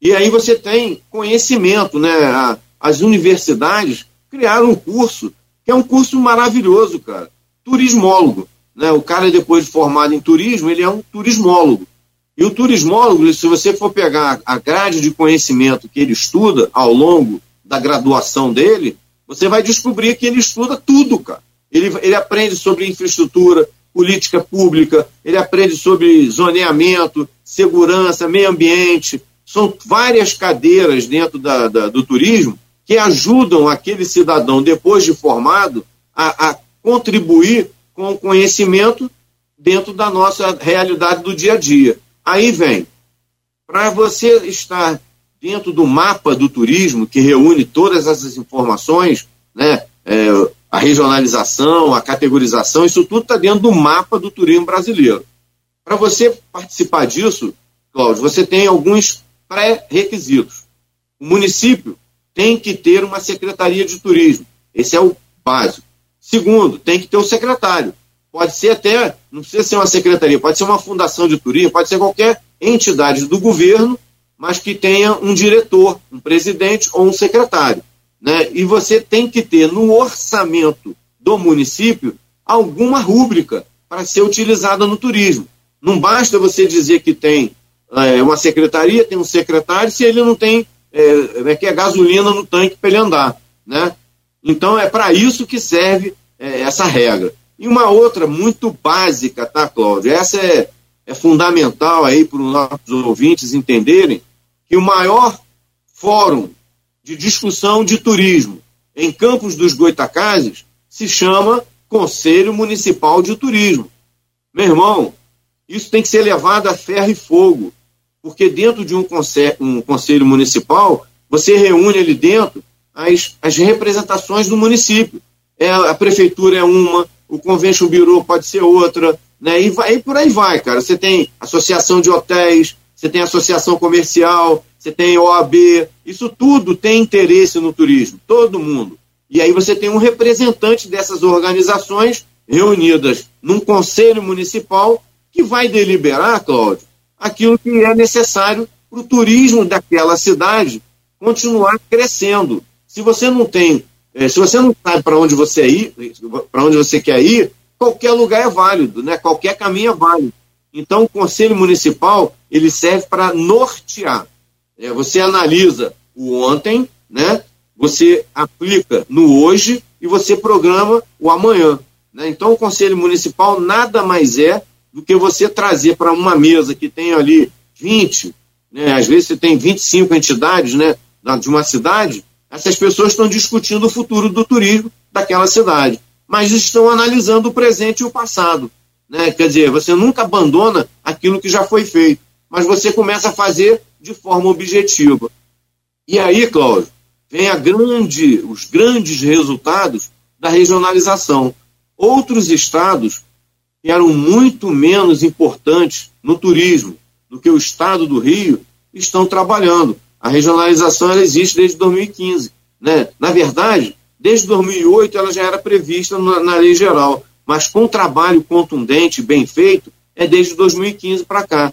C: E aí você tem conhecimento, né? As universidades criaram um curso, que é um curso maravilhoso, cara. Turismólogo. Né? O cara, depois de formado em turismo, ele é um turismólogo. E o turismólogo, se você for pegar a grade de conhecimento que ele estuda ao longo da graduação dele, você vai descobrir que ele estuda tudo, cara. Ele, ele aprende sobre infraestrutura, política pública, ele aprende sobre zoneamento, segurança, meio ambiente, são várias cadeiras dentro da, da, do turismo que ajudam aquele cidadão, depois de formado, a, a contribuir com o conhecimento dentro da nossa realidade do dia a dia. Aí vem, para você estar dentro do mapa do turismo, que reúne todas essas informações, né, é, a regionalização, a categorização, isso tudo está dentro do mapa do turismo brasileiro. Para você participar disso, Cláudio, você tem alguns pré-requisitos. O município tem que ter uma secretaria de turismo. Esse é o básico. Segundo, tem que ter um secretário. Pode ser até, não precisa ser uma secretaria, pode ser uma fundação de turismo, pode ser qualquer entidade do governo, mas que tenha um diretor, um presidente ou um secretário. Né? E você tem que ter no orçamento do município alguma rúbrica para ser utilizada no turismo. Não basta você dizer que tem é, uma secretaria, tem um secretário, se ele não tem é, é que é gasolina no tanque para ele andar. Né? Então é para isso que serve é, essa regra. E uma outra muito básica, tá, Cláudio? Essa é, é fundamental aí para os nossos ouvintes entenderem que o maior fórum de discussão de turismo em Campos dos Goitacazes se chama Conselho Municipal de Turismo. Meu irmão, isso tem que ser levado a ferro e fogo porque dentro de um conselho, um conselho municipal, você reúne ali dentro as, as representações do município. É, a prefeitura é uma, o convention bureau pode ser outra, né? E, vai, e por aí vai, cara. Você tem associação de hotéis, você tem associação comercial, você tem OAB, isso tudo tem interesse no turismo, todo mundo. E aí você tem um representante dessas organizações reunidas num conselho municipal que vai deliberar, Cláudio, aquilo que é necessário para o turismo daquela cidade continuar crescendo. Se você não tem, é, se você não sabe para onde você ir, para onde você quer ir, qualquer lugar é válido, né? Qualquer caminho é válido. Então, o conselho municipal ele serve para nortear. É, você analisa o ontem, né? Você aplica no hoje e você programa o amanhã. Né? Então, o conselho municipal nada mais é do que você trazer para uma mesa que tem ali 20, né, às vezes você tem 25 entidades né, de uma cidade, essas pessoas estão discutindo o futuro do turismo daquela cidade, mas estão analisando o presente e o passado. Né? Quer dizer, você nunca abandona aquilo que já foi feito, mas você começa a fazer de forma objetiva. E aí, Cláudio, vem a grande, os grandes resultados da regionalização. Outros estados que eram muito menos importantes no turismo do que o Estado do Rio, estão trabalhando. A regionalização ela existe desde 2015. Né? Na verdade, desde 2008 ela já era prevista na, na lei geral, mas com trabalho contundente, bem feito, é desde 2015 para cá.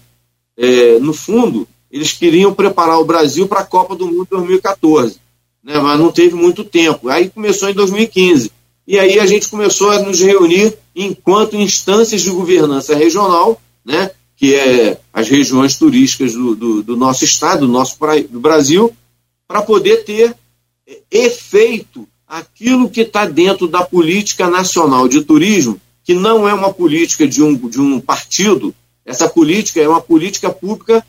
C: É, no fundo, eles queriam preparar o Brasil para a Copa do Mundo 2014, né? mas não teve muito tempo. Aí começou em 2015. E aí a gente começou a nos reunir enquanto instâncias de governança regional, né, que é as regiões turísticas do, do, do nosso estado, do nosso do Brasil, para poder ter é, efeito aquilo que está dentro da política nacional de turismo, que não é uma política de um, de um partido, essa política é uma política pública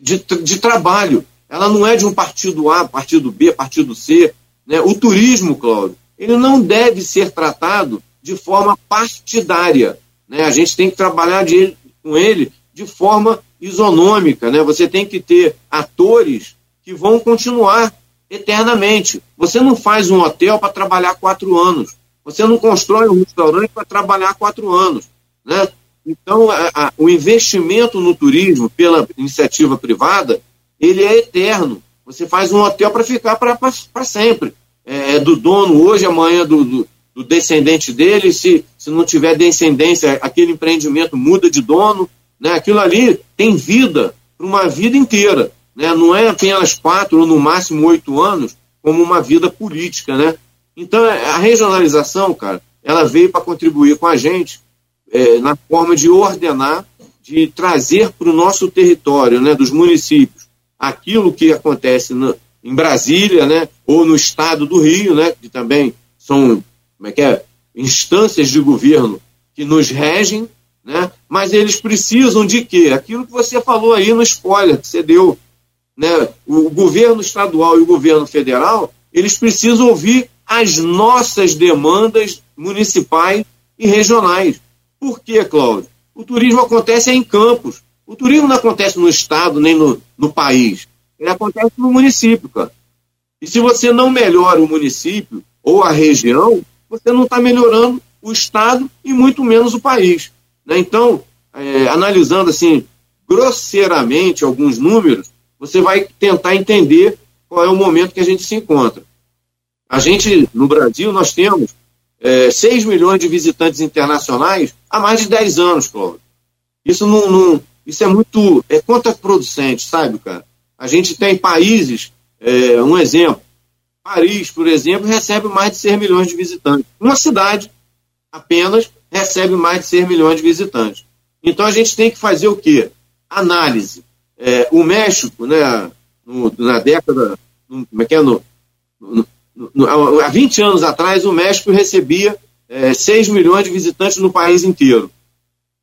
C: de, de trabalho. Ela não é de um partido A, partido B, partido C. Né? O turismo, Cláudio, ele não deve ser tratado de forma partidária. Né? A gente tem que trabalhar de, com ele de forma isonômica. Né? Você tem que ter atores que vão continuar eternamente. Você não faz um hotel para trabalhar quatro anos. Você não constrói um restaurante para trabalhar quatro anos. Né? Então, a, a, o investimento no turismo pela iniciativa privada, ele é eterno. Você faz um hotel para ficar para sempre. É, é, do dono hoje, amanhã do, do, do, descendente dele. Se, se não tiver descendência, aquele empreendimento muda de dono. Né? Aquilo ali tem vida para uma vida inteira. Né? Não é apenas quatro ou no máximo oito anos, como uma vida política. Né? Então, a regionalização, cara, ela veio para contribuir com a gente é, na forma de ordenar, de trazer para o nosso território, né, dos municípios, aquilo que acontece no, em Brasília, né, ou no estado do Rio, né, que também são como é que é, instâncias de governo que nos regem, né, mas eles precisam de quê? Aquilo que você falou aí no spoiler que você deu. Né, o governo estadual e o governo federal, eles precisam ouvir as nossas demandas municipais e regionais. Por quê, Cláudio? O turismo acontece em campos. O turismo não acontece no estado nem no, no país. Ele acontece no município, cara. E se você não melhora o município ou a região, você não está melhorando o estado e muito menos o país. Né? Então, é, analisando assim grosseiramente alguns números, você vai tentar entender qual é o momento que a gente se encontra. A gente, no Brasil, nós temos é, 6 milhões de visitantes internacionais há mais de 10 anos, Cláudio. Isso não, não, isso é muito é contraproducente, sabe, cara? A gente tem países, é, um exemplo, Paris, por exemplo, recebe mais de 6 milhões de visitantes. Uma cidade apenas recebe mais de 6 milhões de visitantes. Então a gente tem que fazer o quê? Análise. É, o México, né, no, na década, no, como é que é, no, no, há 20 anos atrás, o México recebia é, 6 milhões de visitantes no país inteiro.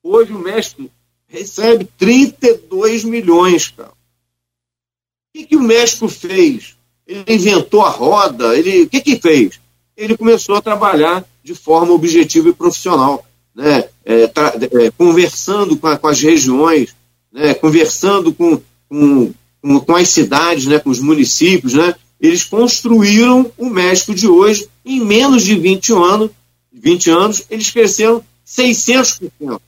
C: Hoje o México recebe 32 milhões, cara. O que, que o México fez? Ele inventou a roda, ele, o que, que fez? Ele começou a trabalhar de forma objetiva e profissional, né? É, é, conversando com, a, com, as regiões, né? conversando com, com, com, as cidades, né? com os municípios, né? eles construíram o México de hoje em menos de 20 anos, 20 anos eles cresceram 600%.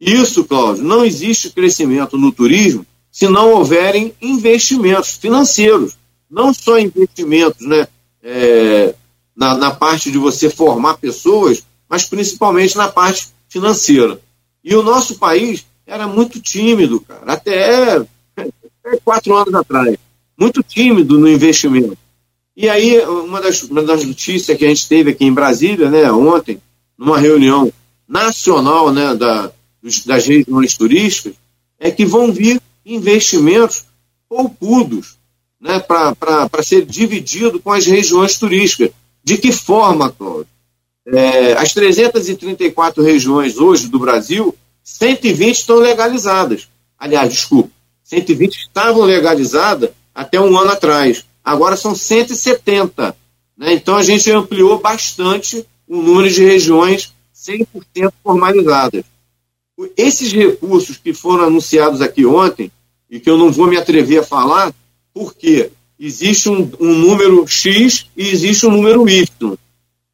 C: Isso, Cláudio, não existe crescimento no turismo se não houverem investimentos financeiros, não só investimentos né, é, na, na parte de você formar pessoas, mas principalmente na parte financeira. E o nosso país era muito tímido, cara, até, até quatro anos atrás muito tímido no investimento. E aí, uma das, uma das notícias que a gente teve aqui em Brasília, né, ontem, numa reunião nacional né, da, das regiões turísticas, é que vão vir investimentos poupudos né, para ser dividido com as regiões turísticas. De que forma, Cláudio? É, as 334 regiões hoje do Brasil, 120 estão legalizadas. Aliás, desculpa, 120 estavam legalizadas até um ano atrás. Agora são 170. Né? Então a gente ampliou bastante o número de regiões 100% formalizadas. Esses recursos que foram anunciados aqui ontem, e que eu não vou me atrever a falar, porque existe um, um número X e existe um número Y.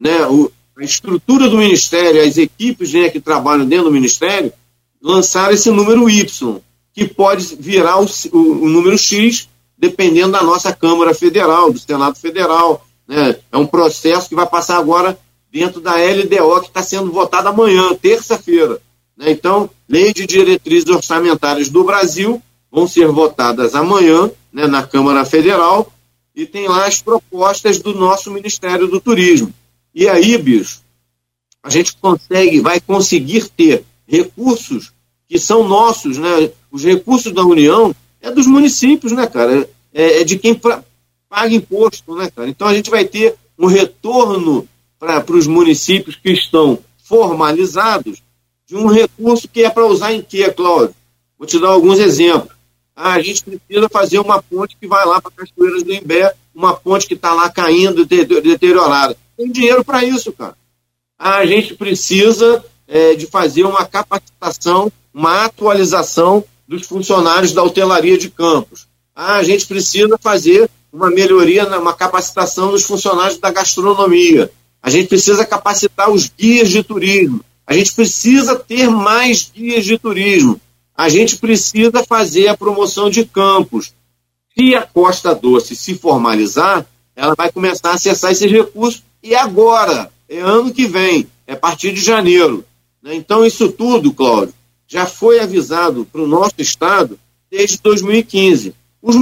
C: Né? O, a estrutura do Ministério, as equipes né, que trabalham dentro do Ministério, lançaram esse número Y, que pode virar o, o, o número X dependendo da nossa Câmara Federal, do Senado Federal. Né? É um processo que vai passar agora dentro da LDO, que está sendo votada amanhã, terça-feira. Né? Então, lei de diretrizes orçamentárias do Brasil vão ser votadas amanhã né, na Câmara Federal e tem lá as propostas do nosso Ministério do Turismo. E aí, bicho, a gente consegue, vai conseguir ter recursos que são nossos, né? Os recursos da União é dos municípios, né, cara? É, é, de quem pra, paga imposto, né, cara? Então a gente vai ter um retorno para os municípios que estão formalizados de um recurso que é para usar em quê, Cláudio? Vou te dar alguns exemplos. Ah, a gente precisa fazer uma ponte que vai lá para Cachoeiras do Imbé, uma ponte que está lá caindo, deteriorada. Tem dinheiro para isso, cara. Ah, a gente precisa é, de fazer uma capacitação, uma atualização dos funcionários da hotelaria de campos. Ah, a gente precisa fazer uma melhoria, uma capacitação dos funcionários da gastronomia. A gente precisa capacitar os guias de turismo. A gente precisa ter mais guias de turismo. A gente precisa fazer a promoção de campos. Se a Costa Doce se formalizar, ela vai começar a acessar esses recursos e agora, é ano que vem, é a partir de janeiro. Né? Então, isso tudo, Cláudio, já foi avisado para o nosso Estado desde 2015. Os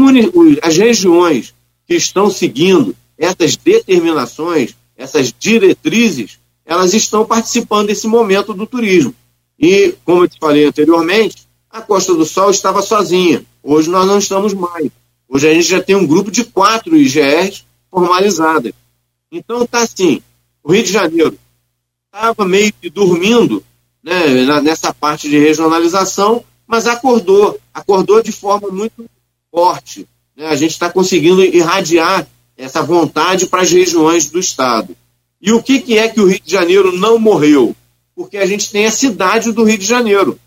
C: as regiões que estão seguindo essas determinações, essas diretrizes, elas estão participando desse momento do turismo. E, como eu te falei anteriormente, a Costa do Sol estava sozinha. Hoje nós não estamos mais. Hoje a gente já tem um grupo de quatro IGRs formalizadas. Então está assim, o Rio de Janeiro estava meio que dormindo né, nessa parte de regionalização, mas acordou, acordou de forma muito forte. Né? A gente está conseguindo irradiar essa vontade para as regiões do Estado. E o que, que é que o Rio de Janeiro não morreu? Porque a gente tem a cidade do Rio de Janeiro.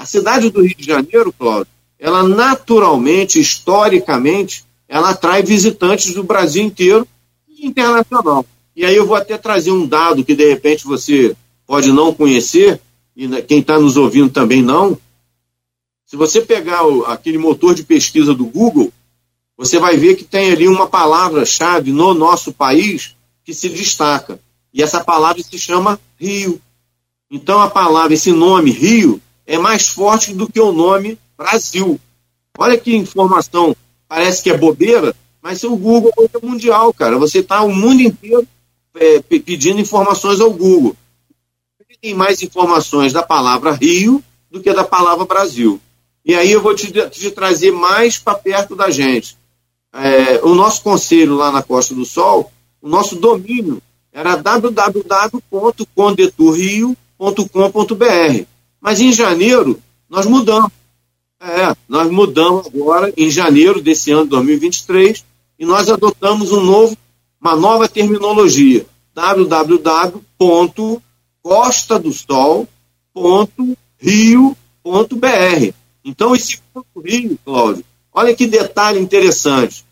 C: A cidade do Rio de Janeiro, Cláudio, ela naturalmente, historicamente, ela atrai visitantes do Brasil inteiro e internacional. E aí eu vou até trazer um dado que de repente você pode não conhecer, e quem está nos ouvindo também não. Se você pegar o, aquele motor de pesquisa do Google, você vai ver que tem ali uma palavra-chave no nosso país que se destaca. E essa palavra se chama Rio. Então a palavra, esse nome Rio, é mais forte do que o nome Brasil. Olha que informação, parece que é bobeira, mas o Google é mundial, cara. Você está o mundo inteiro é, pedindo informações ao Google. Tem mais informações da palavra Rio do que da palavra Brasil. E aí eu vou te, te trazer mais para perto da gente é, o nosso conselho lá na Costa do Sol, o nosso domínio era www.condeturrio.com.br. Mas em janeiro nós mudamos. É, nós mudamos agora em janeiro desse ano 2023 e nós adotamos um novo, uma nova terminologia www.costadosol.rio.br. Então esse ponto Rio, Cláudio, Olha que detalhe interessante.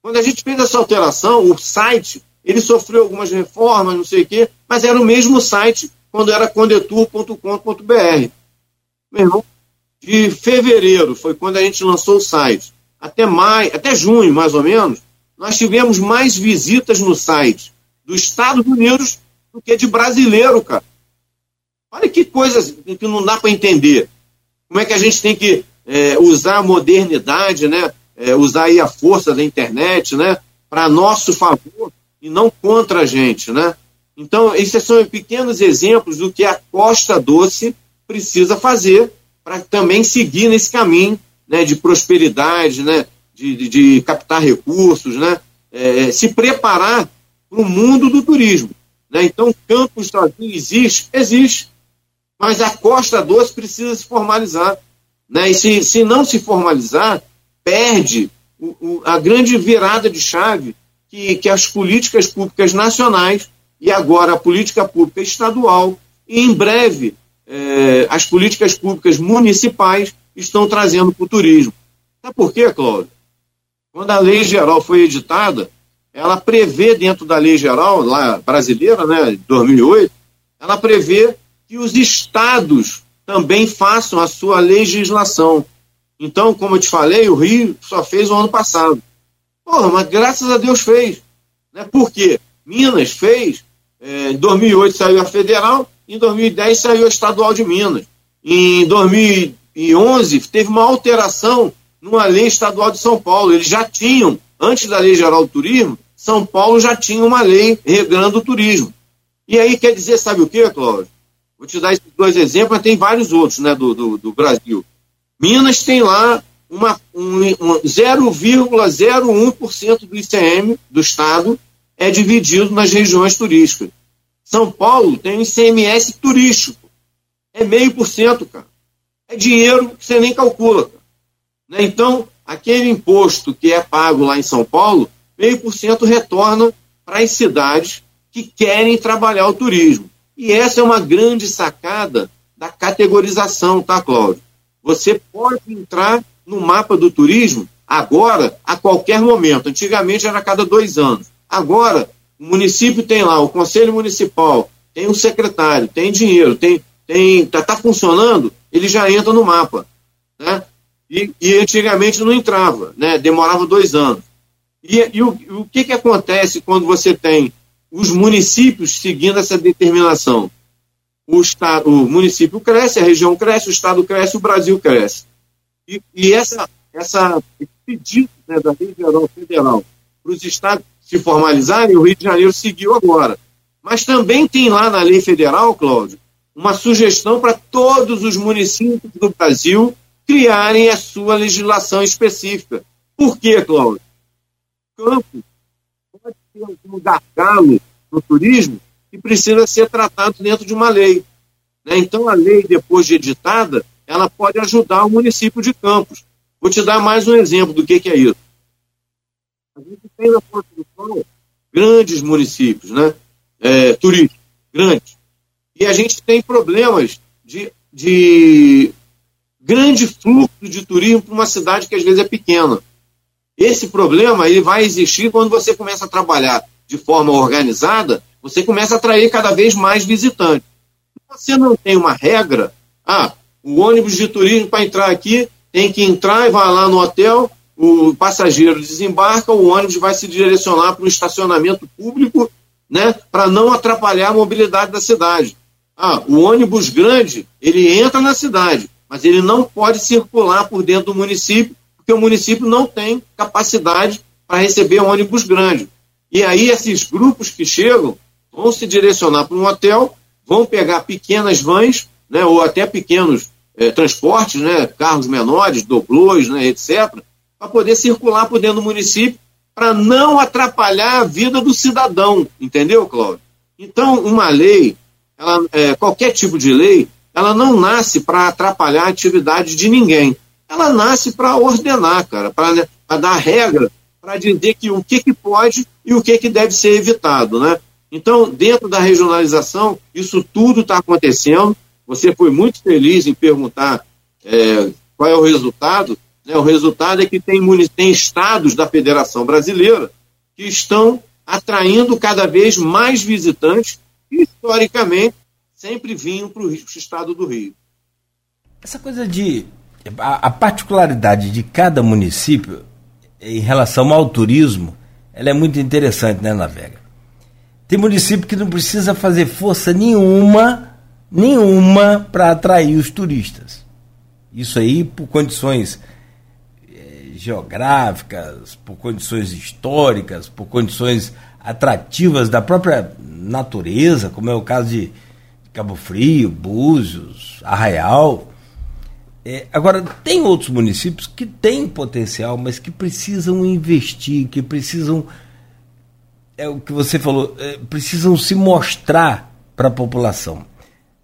C: Quando a gente fez essa alteração, o site, ele sofreu algumas reformas, não sei o quê, mas era o mesmo site quando era condetur.com.br. Meu irmão, de fevereiro foi quando a gente lançou o site. Até maio, até junho, mais ou menos, nós tivemos mais visitas no site dos Estados Unidos do que de brasileiro, cara. Olha que coisa que não dá para entender. Como é que a gente tem que é, usar a modernidade, né? É, usar aí a força da internet, né? Para nosso favor e não contra a gente, né? Então, esses são pequenos exemplos do que a Costa Doce precisa fazer para também seguir nesse caminho né, de prosperidade, né, de, de, de captar recursos, né, é, se preparar para o mundo do turismo. Né? Então, Campos sozinho existe? Existe. Mas a Costa Doce precisa se formalizar. Né? E se, se não se formalizar, perde o, o, a grande virada de chave que, que as políticas públicas nacionais e agora a política pública estadual e em breve eh, as políticas públicas municipais estão trazendo para o turismo. Sabe por quê, Cláudio? Quando a lei geral foi editada, ela prevê dentro da lei geral lá brasileira, né, de 2008, ela prevê que os estados também façam a sua legislação. Então, como eu te falei, o Rio só fez o ano passado. Porra, mas graças a Deus fez. Né? Por quê? Minas fez, é, em 2008 saiu a federal, em 2010 saiu a estadual de Minas. Em 2011 teve uma alteração numa lei estadual de São Paulo. Eles já tinham, antes da Lei Geral do Turismo, São Paulo já tinha uma lei regrando o turismo. E aí quer dizer, sabe o que, Cláudio? Vou te dar esses dois exemplos, mas tem vários outros né, do, do, do Brasil. Minas tem lá uma, um, um 0,01% do ICM do Estado é dividido nas regiões turísticas. São Paulo tem um ICMS turístico. É meio por cento, cara. É dinheiro que você nem calcula. Cara. Né? Então, aquele imposto que é pago lá em São Paulo, meio por cento retorna para as cidades que querem trabalhar o turismo. E essa é uma grande sacada da categorização, tá, Cláudio? Você pode entrar no mapa do turismo agora, a qualquer momento. Antigamente era a cada dois anos. Agora, o município tem lá, o conselho municipal, tem um secretário, tem dinheiro, tem tem tá, tá funcionando, ele já entra no mapa, né? E, e antigamente não entrava, né? Demorava dois anos. E, e o, o que que acontece quando você tem os municípios seguindo essa determinação? O, estado, o município cresce, a região cresce, o estado cresce, o Brasil cresce. E, e essa, essa, esse pedido né, da lei geral federal para os estados se formalizarem, o Rio de Janeiro seguiu agora. Mas também tem lá na lei federal, Cláudio, uma sugestão para todos os municípios do Brasil criarem a sua legislação específica. Por quê, Cláudio? Campo pode ter algum gargalo no turismo que precisa ser tratado dentro de uma lei. Né? Então, a lei, depois de editada, ela pode ajudar o município de Campos. Vou te dar mais um exemplo do que, que é isso. A gente tem na construção grandes municípios, né? É, turísticos, grandes. E a gente tem problemas de, de grande fluxo de turismo para uma cidade que às vezes é pequena. Esse problema ele vai existir quando você começa a trabalhar de forma organizada, você começa a atrair cada vez mais visitantes. Você não tem uma regra, ah, o ônibus de turismo para entrar aqui tem que entrar e vai lá no hotel, o passageiro desembarca, o ônibus vai se direcionar para o estacionamento público, né, para não atrapalhar a mobilidade da cidade. Ah, o ônibus grande, ele entra na cidade, mas ele não pode circular por dentro do município, porque o município não tem capacidade para receber ônibus grande. E aí esses grupos que chegam vão se direcionar para um hotel, vão pegar pequenas vans, né, ou até pequenos é, transportes, né, carros menores, doblôs, né, etc., para poder circular por dentro do município para não atrapalhar a vida do cidadão, entendeu, Cláudio? Então, uma lei, ela, é, qualquer tipo de lei, ela não nasce para atrapalhar a atividade de ninguém. Ela nasce para ordenar, cara, para dar regra, para dizer que o que, que pode e o que, que deve ser evitado, né? Então, dentro da regionalização, isso tudo está acontecendo. Você foi muito feliz em perguntar é, qual é o resultado. Né? O resultado é que tem, tem estados da Federação Brasileira que estão atraindo cada vez mais visitantes que, historicamente, sempre vinham para o estado do Rio.
B: Essa coisa de. A, a, particularidade de cada município em relação ao turismo, ela é muito interessante, né, Navega? Tem município que não precisa fazer força nenhuma, nenhuma para atrair os turistas. Isso aí por condições geográficas, por condições históricas, por condições atrativas da própria natureza, como é o caso de Cabo Frio, Búzios, Arraial. É, agora, tem outros municípios que têm potencial, mas que precisam investir, que precisam, é o que você falou, é, precisam se mostrar para a população.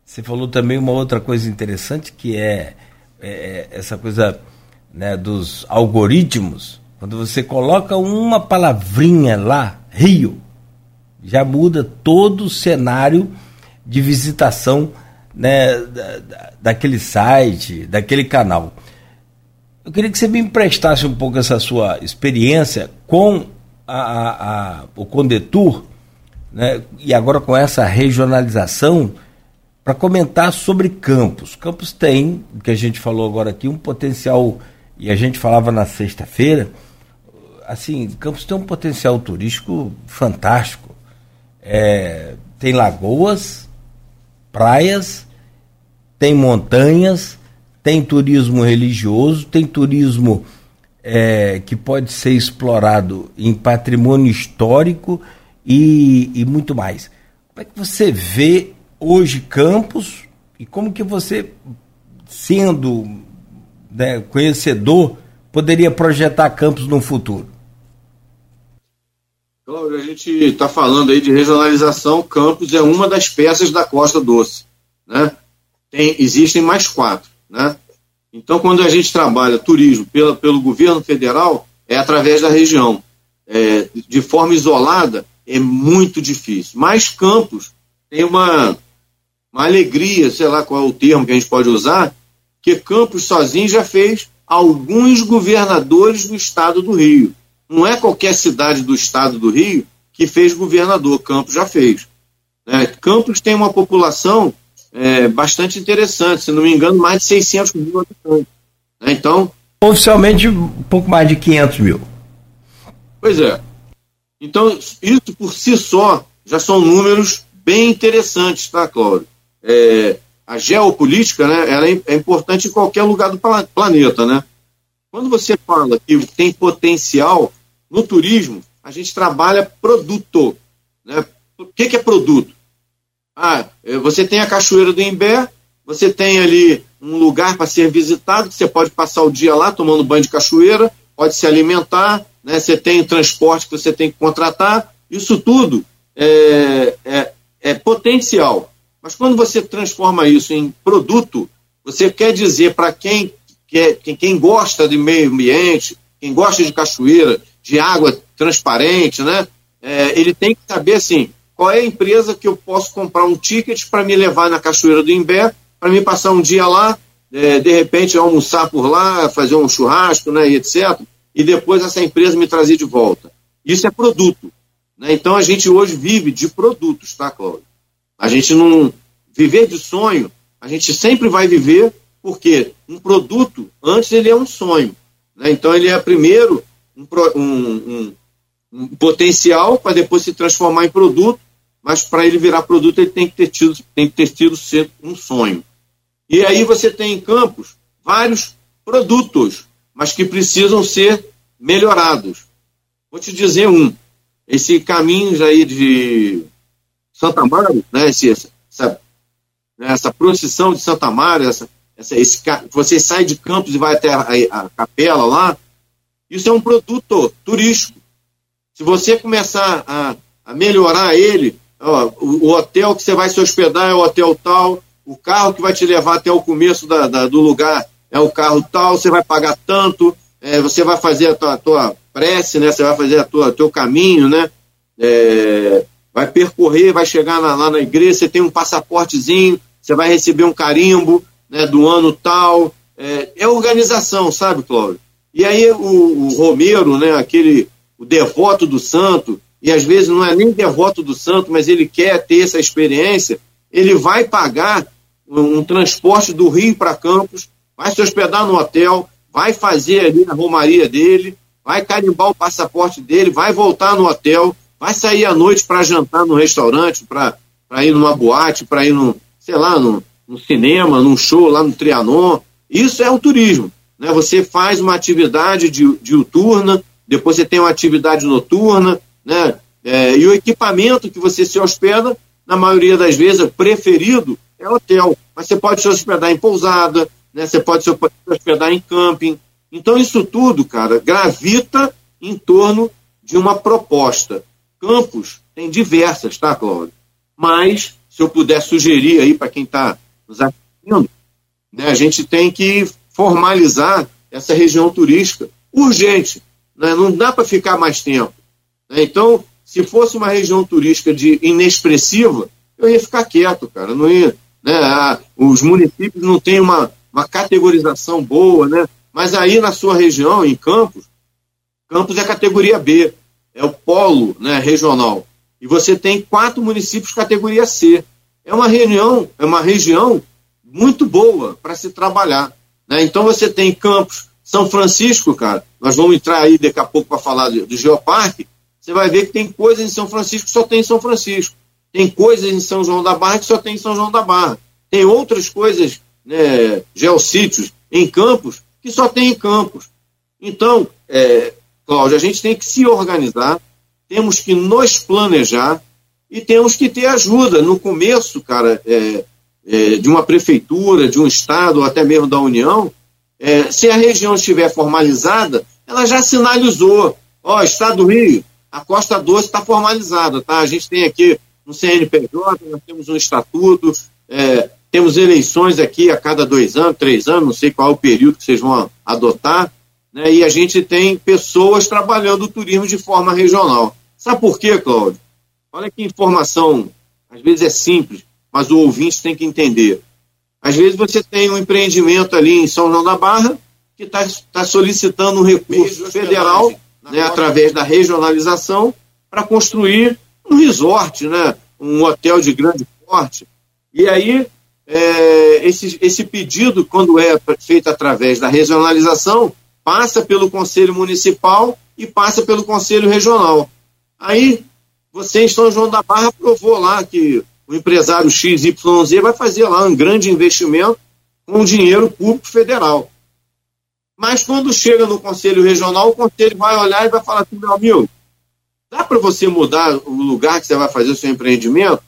B: Você falou também uma outra coisa interessante, que é, é essa coisa né, dos algoritmos, quando você coloca uma palavrinha lá, Rio, já muda todo o cenário de visitação né, da, daquele site, daquele canal. Eu queria que você me emprestasse um pouco essa sua experiência com a, a, a, o Condetur, né, e agora com essa regionalização, para comentar sobre Campos. Campos tem, o que a gente falou agora aqui, um potencial e a gente falava na sexta-feira, assim, Campos tem um potencial turístico fantástico. É, tem lagoas, praias, tem montanhas, tem turismo religioso, tem turismo é, que pode ser explorado em patrimônio histórico e, e muito mais. Como é que você vê hoje Campos e como que você, sendo né, conhecedor poderia projetar Campos no futuro?
C: Cláudio, a gente está falando aí de regionalização. Campos é uma das peças da Costa Doce. Né? Tem, existem mais quatro. Né? Então, quando a gente trabalha turismo pela, pelo governo federal, é através da região. É, de forma isolada, é muito difícil. Mas Campos tem uma, uma alegria, sei lá qual é o termo que a gente pode usar, que Campos sozinho já fez alguns governadores do estado do Rio. Não é qualquer cidade do estado do Rio que fez governador, Campos já fez. É, Campos tem uma população é, bastante interessante, se não me engano, mais de 600 mil habitantes. Né? Então.
B: Oficialmente, um pouco mais de 500 mil.
C: Pois é. Então, isso por si só já são números bem interessantes, tá, Cláudio? É, a geopolítica, né, ela é, é importante em qualquer lugar do planeta, né? Quando você fala que tem potencial no turismo, a gente trabalha produto. Né? O que, que é produto? Ah, é, você tem a Cachoeira do Imbé, você tem ali um lugar para ser visitado, que você pode passar o dia lá tomando banho de cachoeira, pode se alimentar, né? você tem transporte que você tem que contratar, isso tudo é, é, é potencial. Mas quando você transforma isso em produto, você quer dizer para quem, quer, quem gosta de meio ambiente, quem gosta de cachoeira, de água transparente, né? É, ele tem que saber assim, qual é a empresa que eu posso comprar um ticket para me levar na Cachoeira do Imbé, para me passar um dia lá, é, de repente almoçar por lá, fazer um churrasco, né, e etc. E depois essa empresa me trazer de volta. Isso é produto. Né? Então a gente hoje vive de produtos, tá, Cláudio? A gente não. Viver de sonho, a gente sempre vai viver, porque um produto, antes ele é um sonho. Né? Então ele é primeiro um, um, um potencial para depois se transformar em produto, mas para ele virar produto ele tem que ter tido, tem que ter tido ser um sonho. E aí você tem em campos vários produtos, mas que precisam ser melhorados. Vou te dizer um. Esse caminho aí de Santa Mário, né, esse, essa, né, essa procissão de Santa Mário, essa, essa, esse, você sai de Campos e vai até a, a capela lá, isso é um produto turístico. Se você começar a, a melhorar ele, ó, o, o, hotel que você vai se hospedar é o hotel tal, o carro que vai te levar até o começo da, da, do lugar é o carro tal, você vai pagar tanto, é, você vai fazer a tua, a tua prece, né? Você vai fazer a tua teu caminho, né? É, vai percorrer, vai chegar na, lá na igreja, você tem um passaportezinho, você vai receber um carimbo né, do ano tal. É, é organização, sabe, Cláudio? E aí o, o, Romero, né, aquele o devoto do santo, e às vezes não é nem devoto do santo, mas ele quer ter essa experiência, ele vai pagar um, um transporte do Rio para Campos, vai se hospedar no hotel, vai fazer ali a romaria dele, vai carimbar o passaporte dele, vai voltar no hotel, vai sair à noite para jantar no restaurante, para ir numa boate, para ir no, sei lá, no, cinema, num show lá no Trianon. Isso é o turismo. Né? Você faz uma atividade de, diuturna, depois você tem uma atividade noturna, né? É, e o equipamento que você se hospeda, na maioria das vezes, preferido é hotel. Mas você pode se hospedar em pousada, né? você pode se hospedar em camping. Então, isso tudo, cara, gravita em torno de uma proposta. Campos tem diversas, tá, Cláudio? Mas, se eu puder sugerir aí para quem está nos assistindo, né, a gente tem que formalizar essa região turística urgente. Né? Não dá para ficar mais tempo. Né? Então, se fosse uma região turística de inexpressiva, eu ia ficar quieto, cara. Não ia, né? Ah, os municípios não têm uma, uma categorização boa, né? Mas aí na sua região, em Campos, Campos é categoria B, é o polo né, regional. E você tem quatro municípios categoria C. É uma região, é uma região muito boa para se trabalhar. Né? Então você tem Campos, São Francisco, cara. Nós vamos entrar aí daqui a pouco para falar do, Geoparque. Você vai ver que tem coisas em São Francisco que só tem em São Francisco. Tem coisas em São João da Barra que só tem em São João da Barra. Tem outras coisas, né, geossítios, em Campos que só tem em Campos. Então, é, Cláudio, a gente tem que se organizar, temos que nos planejar e temos que ter ajuda. No começo, cara, é, é, de uma prefeitura, de um estado, ou até mesmo da União, é, se a região estiver formalizada, ela já sinalizou, ó, Estado do Rio, a Costa Doce está formalizada, tá? A gente tem aqui no CNPJ, nós temos um estatuto, é, temos eleições aqui a cada dois anos, três anos, não sei qual é o período que vocês vão adotar, né? e a gente tem pessoas trabalhando o turismo de forma regional. Sabe por quê, Cláudio? Olha que informação, às vezes é simples, mas o ouvinte tem que entender. Às vezes você tem um empreendimento ali em São João da Barra que está tá solicitando um recurso federal, né, através da regionalização, para construir um resort, né, um hotel de grande porte. E aí é, esse, esse pedido, quando é feito através da regionalização, passa pelo Conselho Municipal e passa pelo Conselho Regional. Aí, você em São João da Barra aprovou lá que o empresário XYZ vai fazer lá um grande investimento com dinheiro público federal. Mas quando chega no Conselho Regional, o Conselho vai olhar e vai falar assim, meu amigo, dá para você mudar o lugar que você vai fazer o seu empreendimento?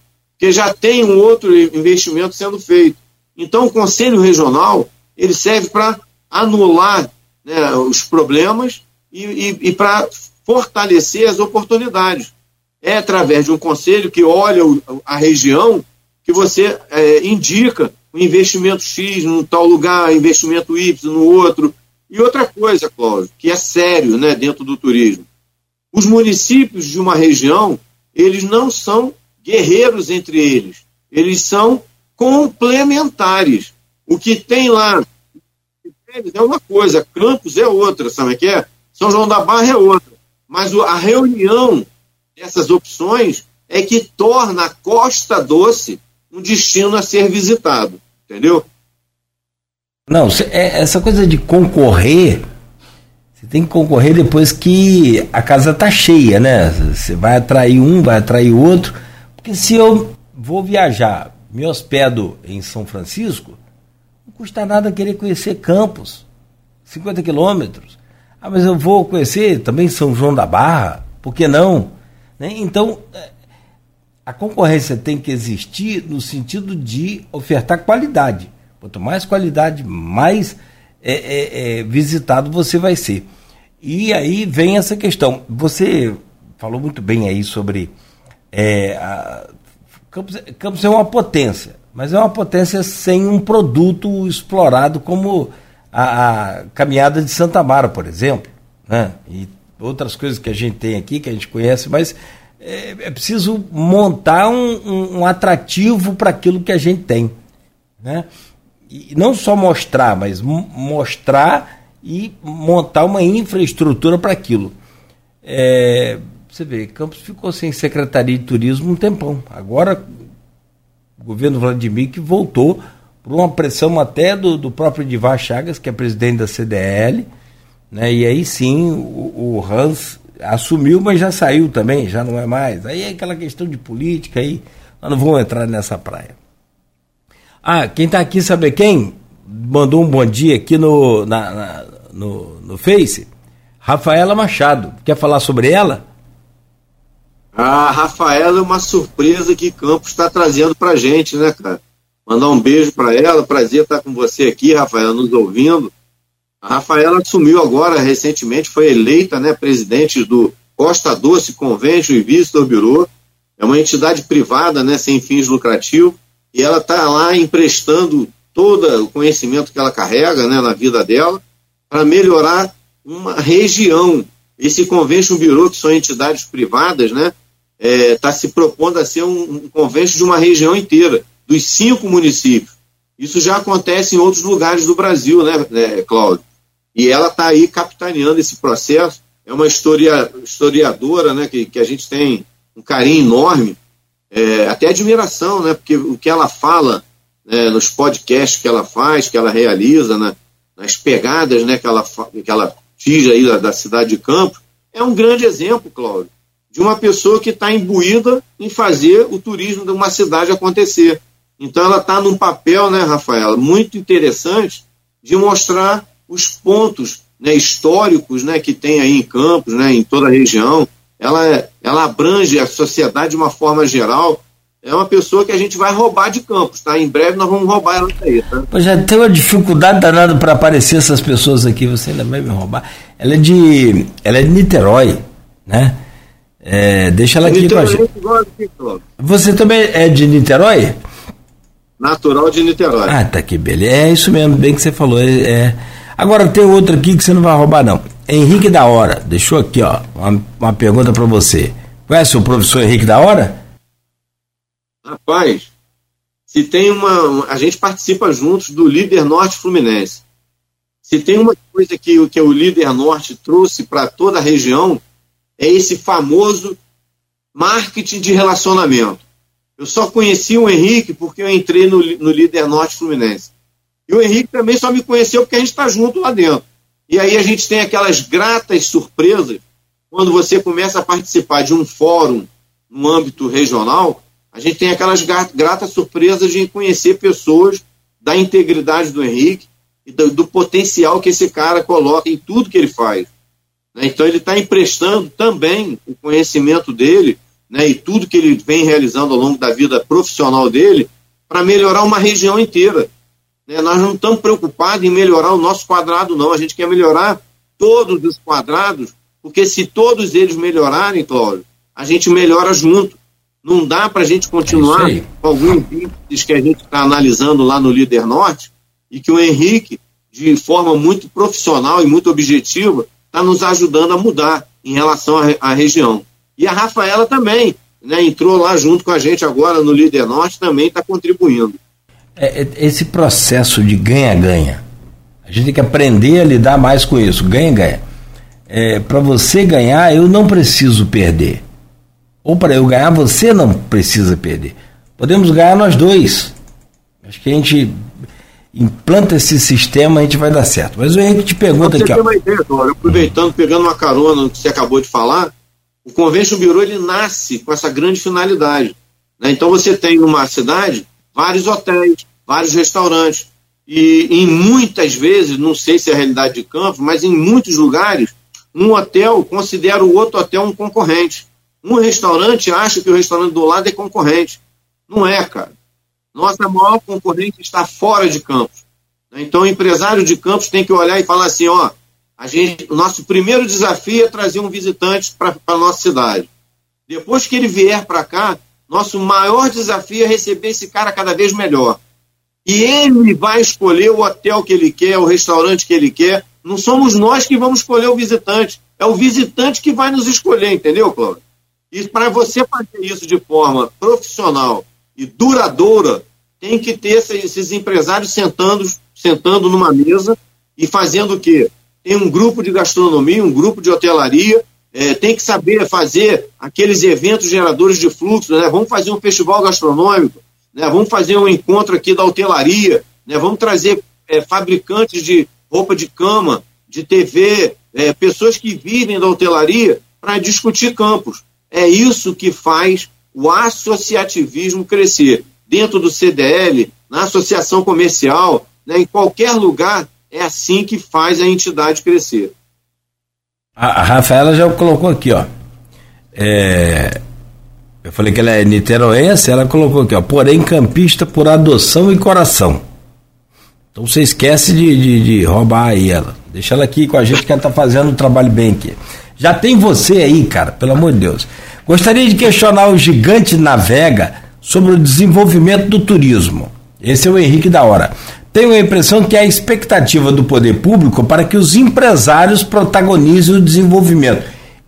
C: porque já tem um outro investimento sendo feito. Então, o Conselho Regional ele serve para anular né, os problemas e, e, e para fortalecer as oportunidades. É através de um conselho que olha a região que você é, indica o investimento X num tal lugar, investimento Y no outro. E outra coisa, Cláudio, que é sério né, dentro do turismo. Os municípios de uma região, eles não são guerreiros entre eles. Eles são complementares. O que tem lá é uma coisa, Campos é outra, sabe que é? São João da Barra é outra. Mas a reunião dessas opções é que torna a Costa Doce um destino a ser visitado. Entendeu?
B: Não, é, essa coisa de concorrer, você tem que concorrer depois que a casa está cheia, né? Você vai atrair um, vai atrair outro. Porque se eu vou viajar, me hospedo em São Francisco, custa nada querer conhecer Campos, 50 quilômetros. Ah, mas eu vou conhecer também São João da Barra, por que não? Né? Então, é, a concorrência tem que existir no sentido de ofertar qualidade. Quanto mais qualidade, mais é, é, é, visitado você vai ser. E aí vem essa questão. Você falou muito bem aí sobre é, a, Campos, Campos é uma potência, mas é uma potência sem um produto explorado como a, a caminhada de Santa Mara, por exemplo, né? e outras coisas que a gente tem aqui, que a gente conhece, mas é, é preciso montar um, um, um atrativo para aquilo que a gente tem. Né? E não só mostrar, mas mostrar e montar uma infraestrutura para aquilo. É, você vê, Campos ficou sem secretaria de turismo um tempão. Agora, governo Vladimir que voltou por uma pressão até do, do próprio Divar Chagas, que é presidente da CDL, né? E aí sim o, o Hans assumiu, mas já saiu também, já não é mais. Aí é aquela questão de política aí, nós não vamos entrar nessa praia. Ah, quem está aqui, sabe quem? Mandou um bom dia aqui no, na, na, no, no Face. Rafaela Machado. Quer falar sobre ela?
C: A Rafaela é uma surpresa que Campos está trazendo para gente, né, cara? Mandar um beijo para ela, prazer estar com você aqui, Rafaela, nos ouvindo. A Rafaela assumiu agora, recentemente, foi eleita né, presidente do Costa Doce Convention e Visitor Bureau. É uma entidade privada, né, sem fins lucrativos, e ela está lá emprestando todo o conhecimento que ela carrega né, na vida dela para melhorar uma região. Esse Convention Bureau, que são entidades privadas, né, está é, se propondo a ser um, um convênio de uma região inteira, dos cinco municípios. Isso já acontece em outros lugares do Brasil, né, né Cláudio? E ela está aí capitaneando esse processo. É uma historia, historiadora, né, que, que a gente tem um carinho enorme, é, até admiração, né, porque o que ela fala né, nos podcasts que ela faz, que ela realiza, né, nas pegadas né, que, ela, que ela tira aí da, da cidade de Campos, é um grande exemplo, Cláudio de uma pessoa que está imbuída em fazer o turismo de uma cidade acontecer. Então ela está num papel, né, Rafaela, muito interessante de mostrar os pontos né, históricos né, que tem aí em Campos, né, em toda a região. Ela, ela abrange a sociedade de uma forma geral. é uma pessoa que a gente vai roubar de campos, tá? Em breve nós vamos roubar ela daí, tá?
B: Pois já tem uma dificuldade danada para aparecer essas pessoas aqui, você ainda vai me roubar. Ela é de. Ela é de Niterói, né? É, deixa ela aqui com a gente. Você também é de Niterói?
C: Natural de Niterói.
B: Ah, tá aqui, beleza. É isso mesmo, bem que você falou. É, é. Agora tem outro aqui que você não vai roubar, não. Henrique da Hora, deixou aqui, ó, uma, uma pergunta para você. Conhece o professor Henrique da Hora?
C: Rapaz, se tem uma. A gente participa juntos do Líder Norte Fluminense. Se tem uma coisa que, que o Líder Norte trouxe para toda a região, é esse famoso marketing de relacionamento. Eu só conheci o Henrique porque eu entrei no, no Líder Norte Fluminense. E o Henrique também só me conheceu porque a gente está junto lá dentro. E aí a gente tem aquelas gratas surpresas quando você começa a participar de um fórum no âmbito regional, a gente tem aquelas gratas surpresas de conhecer pessoas da integridade do Henrique e do, do potencial que esse cara coloca em tudo que ele faz. Né? Então ele está emprestando também o conhecimento dele né, e tudo que ele vem realizando ao longo da vida profissional dele para melhorar uma região inteira. Né? Nós não estamos preocupados em melhorar o nosso quadrado, não. A gente quer melhorar todos os quadrados, porque se todos eles melhorarem, Cláudio, a gente melhora junto. Não dá para a gente continuar é com alguns índices que a gente está analisando lá no Líder Norte e que o Henrique, de forma muito profissional e muito objetiva, está nos ajudando a mudar em relação à, região. E a Rafaela também, né, entrou lá junto com a gente agora no Líder Norte, também está contribuindo.
B: É, é, esse processo de ganha-ganha, a gente tem que aprender a lidar mais com isso, ganha-ganha. É, para você ganhar, eu não preciso perder. Ou para eu ganhar, você não precisa perder. Podemos ganhar nós dois. Acho que a gente implanta esse sistema, a gente vai dar certo. Mas o Henrique te pergunta aqui.
C: Tem uma ideia, Dora, aproveitando, pegando uma carona no que você acabou de falar, o Convention Bureau ele nasce com essa grande finalidade. Né? Então você tem numa cidade vários hotéis, vários restaurantes. E em muitas vezes, não sei se é a realidade de campo, mas em muitos lugares, um hotel considera o outro hotel um concorrente. Um restaurante acha que o restaurante do lado é concorrente. Não é, cara. Nossa maior concorrente está fora de Campos. Então, o empresário de Campos tem que olhar e falar assim: ó, a gente, o nosso primeiro desafio é trazer um visitante para a nossa cidade. Depois que ele vier para cá, nosso maior desafio é receber esse cara cada vez melhor. E ele vai escolher o hotel que ele quer, o restaurante que ele quer. Não somos nós que vamos escolher o visitante. É o visitante que vai nos escolher, entendeu, Cláudio? E para você fazer isso de forma profissional e duradoura, tem que ter esses empresários sentando, sentando numa mesa e fazendo o quê? Tem um grupo de gastronomia, um grupo de hotelaria, é, tem que saber fazer aqueles eventos geradores de fluxo, né? Vamos fazer um festival gastronômico, né? Vamos fazer um encontro aqui da hotelaria, né? Vamos trazer é, fabricantes de roupa de cama, de TV, é, pessoas que vivem da hotelaria para discutir campos. É isso que faz o associativismo crescer. Dentro do CDL, na associação comercial, né, em qualquer lugar, é assim que faz a entidade crescer.
B: A, a Rafaela já colocou aqui, ó. É, eu falei que ela é niteroense, ela colocou aqui, ó. Porém, campista por adoção e coração. Então você esquece de, de, de roubar aí ela. Deixa ela aqui com a gente que ela tá fazendo um trabalho bem aqui. Já tem você aí, cara, pelo amor de Deus. Gostaria de questionar o gigante Navega sobre o desenvolvimento do turismo. Esse é o Henrique da Hora. Tenho a impressão que há expectativa do poder público para que os empresários protagonizem o desenvolvimento.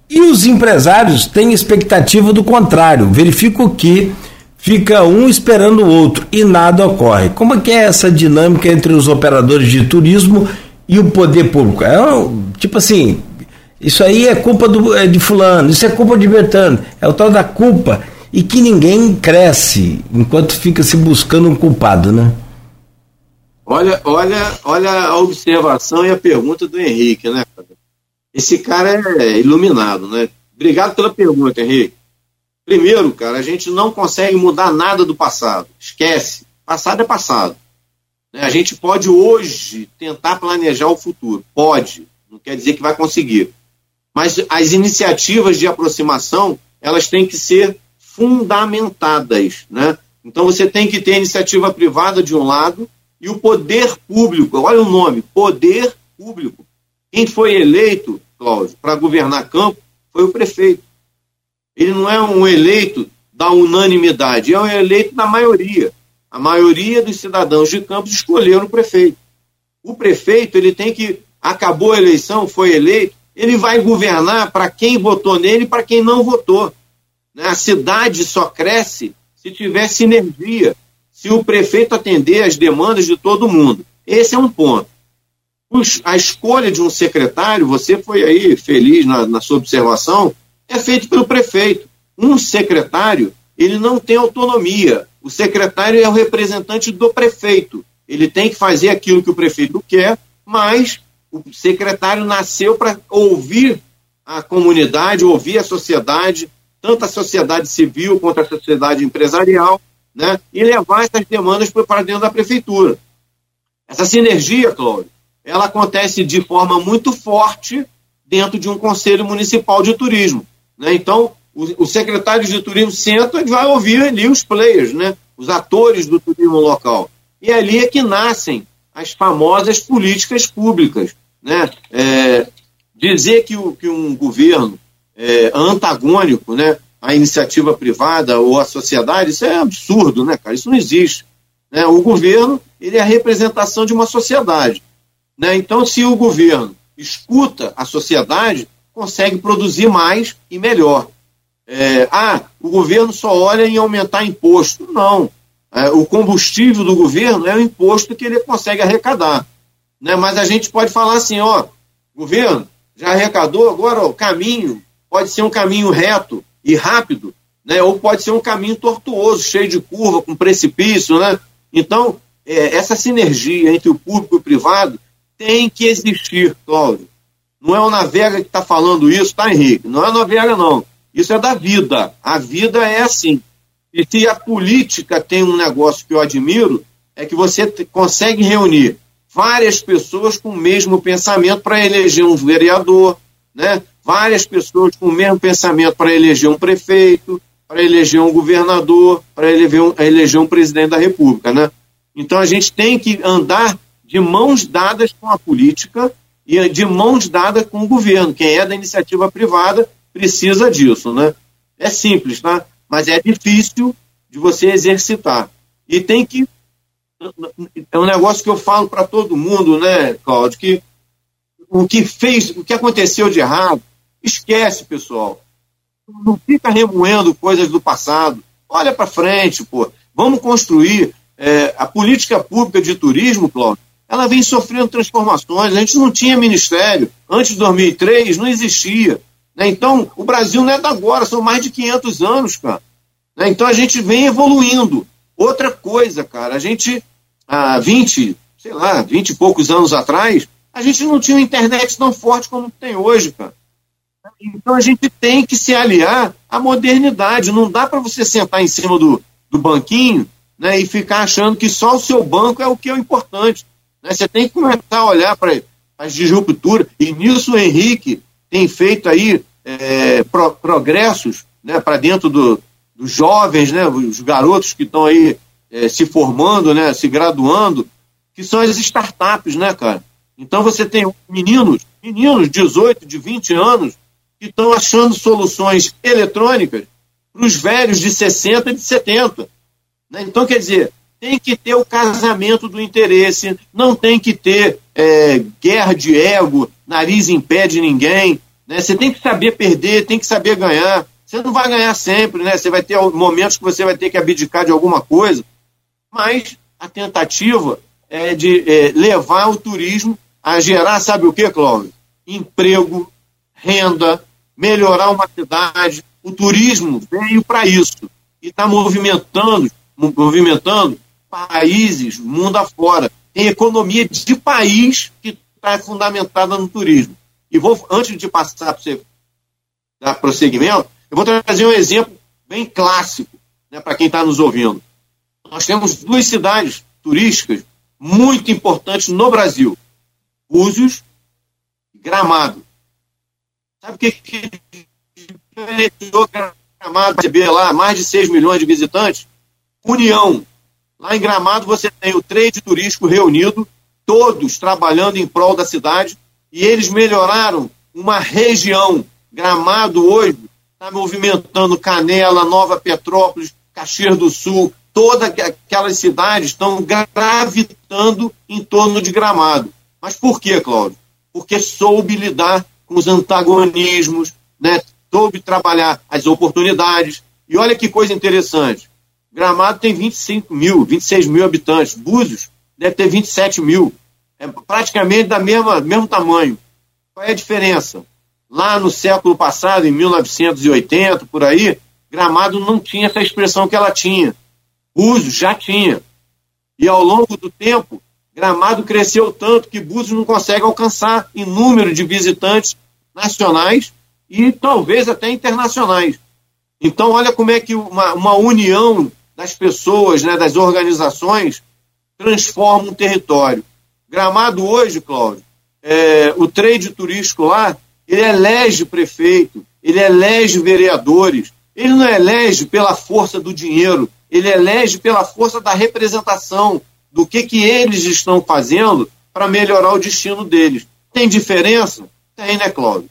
B: E os empresários têm expectativa do contrário. Verifico que fica um esperando o outro e nada ocorre. Como é que é essa dinâmica entre os operadores de turismo e o poder público? É tipo assim, isso aí é culpa do, é de fulano, isso é culpa de Bertano. É o tal da culpa. E que ninguém cresce enquanto fica se buscando um culpado, né?
C: Olha, olha, olha a observação e a pergunta do Henrique, né? Esse cara é iluminado, né? Obrigado pela pergunta, Henrique. Primeiro, cara, a gente não consegue mudar nada do passado. Esquece. Passado é passado. Né? A gente pode hoje tentar planejar o futuro. Pode. Não quer dizer que vai conseguir. Mas as iniciativas de aproximação, elas têm que ser fundamentadas, né? Então você tem que ter iniciativa privada de um lado e o poder público, olha o nome, poder público. Quem foi eleito, Cláudio, para governar campo foi o prefeito. Ele não é um eleito da unanimidade, é um eleito da maioria. A maioria dos cidadãos de Campos escolheram o prefeito. O prefeito, ele tem que, acabou a eleição, foi eleito, ele vai governar para quem votou nele e para quem não votou. Né? A cidade só cresce se tiver sinergia, se o prefeito atender às demandas de todo mundo. Esse é um ponto. A escolha de um secretário, você foi aí feliz na, na sua observação, é feito pelo prefeito. Um secretário, ele não tem autonomia. O secretário é o representante do prefeito. Ele tem que fazer aquilo que o prefeito quer, mas o secretário nasceu para ouvir a comunidade, ouvir a sociedade, tanto a sociedade civil quanto a sociedade empresarial, né, e levar essas demandas para dentro da prefeitura. Essa sinergia, Cláudio, ela acontece de forma muito forte dentro de um conselho municipal de turismo. Né? Então, o, o secretário de turismo senta e vai ouvir ali os players, né? os atores do turismo local. E ali é que nascem as famosas políticas públicas. Né? É, dizer que, o, que um governo é antagônico né, à iniciativa privada ou à sociedade, isso é absurdo, né, cara? Isso não existe. Né? O governo ele é a representação de uma sociedade. Né? Então, se o governo escuta a sociedade, consegue produzir mais e melhor. É, ah, o governo só olha em aumentar imposto. Não. É, o combustível do governo é o imposto que ele consegue arrecadar. Né? Mas a gente pode falar assim, ó, governo, já arrecadou, agora ó, o caminho pode ser um caminho reto e rápido, né? ou pode ser um caminho tortuoso, cheio de curva, com precipício. Né? Então, é, essa sinergia entre o público e o privado tem que existir, Cláudio. Não é o Navega que está falando isso, tá, Henrique? Não é o Navega, não. Isso é da vida. A vida é assim. E se a política tem um negócio que eu admiro, é que você consegue reunir várias pessoas com o mesmo pensamento para eleger um vereador, né? várias pessoas com o mesmo pensamento para eleger um prefeito, para eleger um governador, para eleger, um, eleger um presidente da República. Né? Então a gente tem que andar de mãos dadas com a política e de mãos dadas com o governo. Quem é da iniciativa privada precisa disso. Né? É simples, tá? Mas é difícil de você exercitar. E tem que. É um negócio que eu falo para todo mundo, né, Cláudio, que o que fez, o que aconteceu de errado, esquece, pessoal. Não fica remoendo coisas do passado. Olha para frente, pô. Vamos construir. É, a política pública de turismo, Cláudio, ela vem sofrendo transformações. A gente não tinha ministério. Antes de 2003, não existia. Né? Então, o Brasil não é da agora, são mais de 500 anos, cara. Né? Então, a gente vem evoluindo. Outra coisa, cara, a gente, há 20, sei lá, 20 e poucos anos atrás, a gente não tinha uma internet tão forte como tem hoje, cara. Então, a gente tem que se aliar à modernidade. Não dá para você sentar em cima do, do banquinho né, e ficar achando que só o seu banco é o que é o importante. Né? Você tem que começar a olhar para as disrupturas. E nisso Henrique tem feito aí é, pro, progressos né, para dentro do, dos jovens, né, os garotos que estão aí é, se formando, né, se graduando, que são as startups, né, cara? Então você tem meninos, meninos de 18, de 20 anos, que estão achando soluções eletrônicas para os velhos de 60 e de 70. Né? Então, quer dizer, tem que ter o casamento do interesse, não tem que ter é, guerra de ego, nariz em pé de ninguém. Né? Você tem que saber perder, tem que saber ganhar. Você não vai ganhar sempre, né? Você vai ter momentos que você vai ter que abdicar de alguma coisa, mas a tentativa é de é, levar o turismo a gerar, sabe o que, Cláudio? Emprego, renda, melhorar uma cidade. O turismo veio para isso e está movimentando, movimentando países mundo afora. Tem economia de país que está fundamentada no turismo. E vou, antes de passar para você dar prosseguimento, eu vou trazer um exemplo bem clássico né, para quem está nos ouvindo. Nós temos duas cidades turísticas muito importantes no Brasil: Búzios e Gramado. Sabe o que, que diferenciou Gramado receber lá mais de 6 milhões de visitantes? União. Lá em Gramado você tem o trade turístico reunido, todos trabalhando em prol da cidade, e eles melhoraram uma região. Gramado hoje está movimentando Canela, Nova Petrópolis, Caxias do Sul, todas aquelas cidades estão gravitando em torno de Gramado. Mas por quê, Cláudio? Porque soube lidar com os antagonismos, né? soube trabalhar as oportunidades. E olha que coisa interessante. Gramado tem 25 mil, 26 mil habitantes. Búzios deve ter 27 mil. É praticamente da mesma mesmo tamanho. Qual é a diferença? Lá no século passado, em 1980, por aí, Gramado não tinha essa expressão que ela tinha. Búzios já tinha. E ao longo do tempo, Gramado cresceu tanto que Búzios não consegue alcançar em número de visitantes nacionais e talvez até internacionais. Então, olha como é que uma, uma união das pessoas, né, das organizações, transforma um território. Gramado hoje, Cláudio, é, o trade turístico lá, ele elege prefeito, ele elege vereadores, ele não elege pela força do dinheiro, ele elege pela força da representação, do que, que eles estão fazendo para melhorar o destino deles. Tem diferença? Tem, né, Cláudio?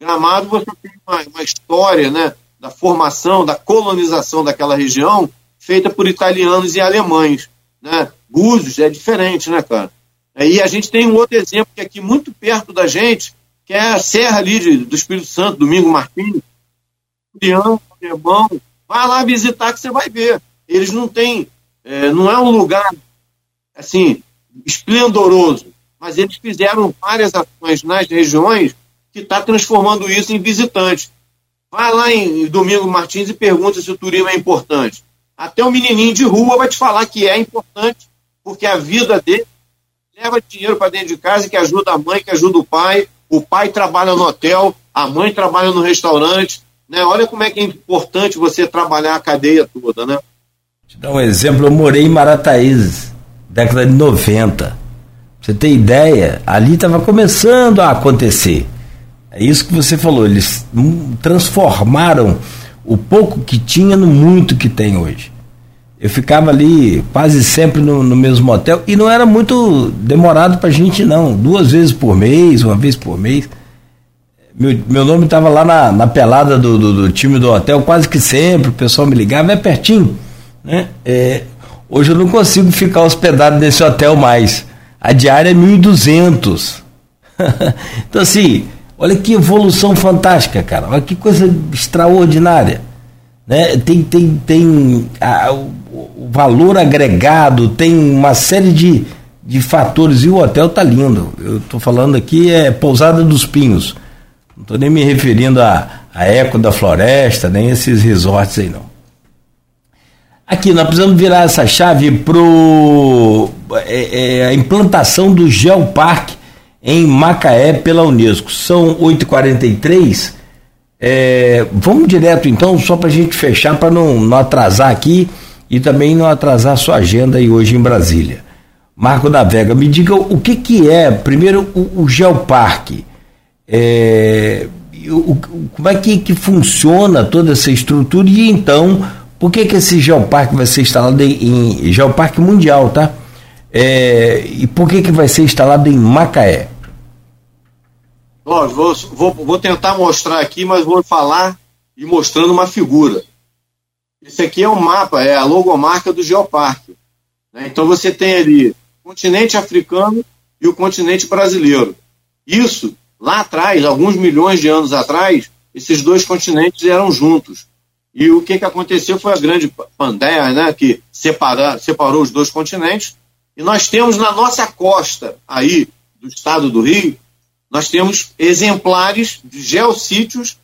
C: Gramado você tem uma, uma história né, da formação, da colonização daquela região feita por italianos e alemães. Né? Búzios é diferente, né, cara? E a gente tem um outro exemplo que é aqui muito perto da gente, que é a Serra ali de, do Espírito Santo, Domingo Martins, Leão, Alemão. Vai lá visitar que você vai ver. Eles não têm, é, não é um lugar assim, esplendoroso, mas eles fizeram várias ações nas regiões que está transformando isso em visitante. Vai lá em Domingo Martins e pergunta se o turismo é importante. Até o menininho de rua vai te falar que é importante, porque a vida dele leva dinheiro para dentro de casa que ajuda a mãe, que ajuda o pai. O pai trabalha no hotel, a mãe trabalha no restaurante. Né? Olha como é que é importante você trabalhar a cadeia toda, né?
B: Te dar um exemplo, eu morei em Marataízes, década de 90. Pra você ter ideia, ali estava começando a acontecer. É isso que você falou, eles transformaram o pouco que tinha no muito que tem hoje. Eu ficava ali quase sempre no, no mesmo hotel e não era muito demorado para a gente, não. Duas vezes por mês, uma vez por mês. Meu, meu nome estava lá na, na pelada do, do, do, time do hotel quase que sempre, o pessoal me ligava, é pertinho. Né? É, hoje eu não consigo ficar hospedado nesse hotel mais. A diária é 1.200. então, assim, Olha que evolução fantástica, cara. Olha que coisa extraordinária. Né? Tem, tem, tem a, o, valor agregado, tem uma série de, de fatores. E o hotel tá lindo. Eu estou falando aqui é Pousada dos Pinhos. Não estou nem me referindo a, a Eco da Floresta, nem esses resorts aí não. Aqui, nós precisamos virar essa chave para é, é, a implantação do Geoparque em Macaé pela Unesco. São 8h43. É, vamos direto então, só para a gente fechar, para não, não atrasar aqui e também não atrasar a sua agenda aí hoje em Brasília. Marco da Vega, me diga o que, que é, primeiro, o, o Geoparque. É, o, como é que, que funciona toda essa estrutura e então, por que, que esse Geoparque vai ser instalado em, em Geoparque Mundial, tá? É, e por que, que vai ser instalado em Macaé?
C: Vou, vou, vou tentar mostrar aqui, mas vou falar e mostrando uma figura. Esse aqui é o um mapa, é a logomarca do Geoparque. Né? Então você tem ali o continente africano e o continente brasileiro. Isso, lá atrás, alguns milhões de anos atrás, esses dois continentes eram juntos. E o que, que aconteceu foi a grande Pandeia, né, que separa, separou os dois continentes. E nós temos na nossa costa aí do estado do Rio nós temos exemplares de geossítios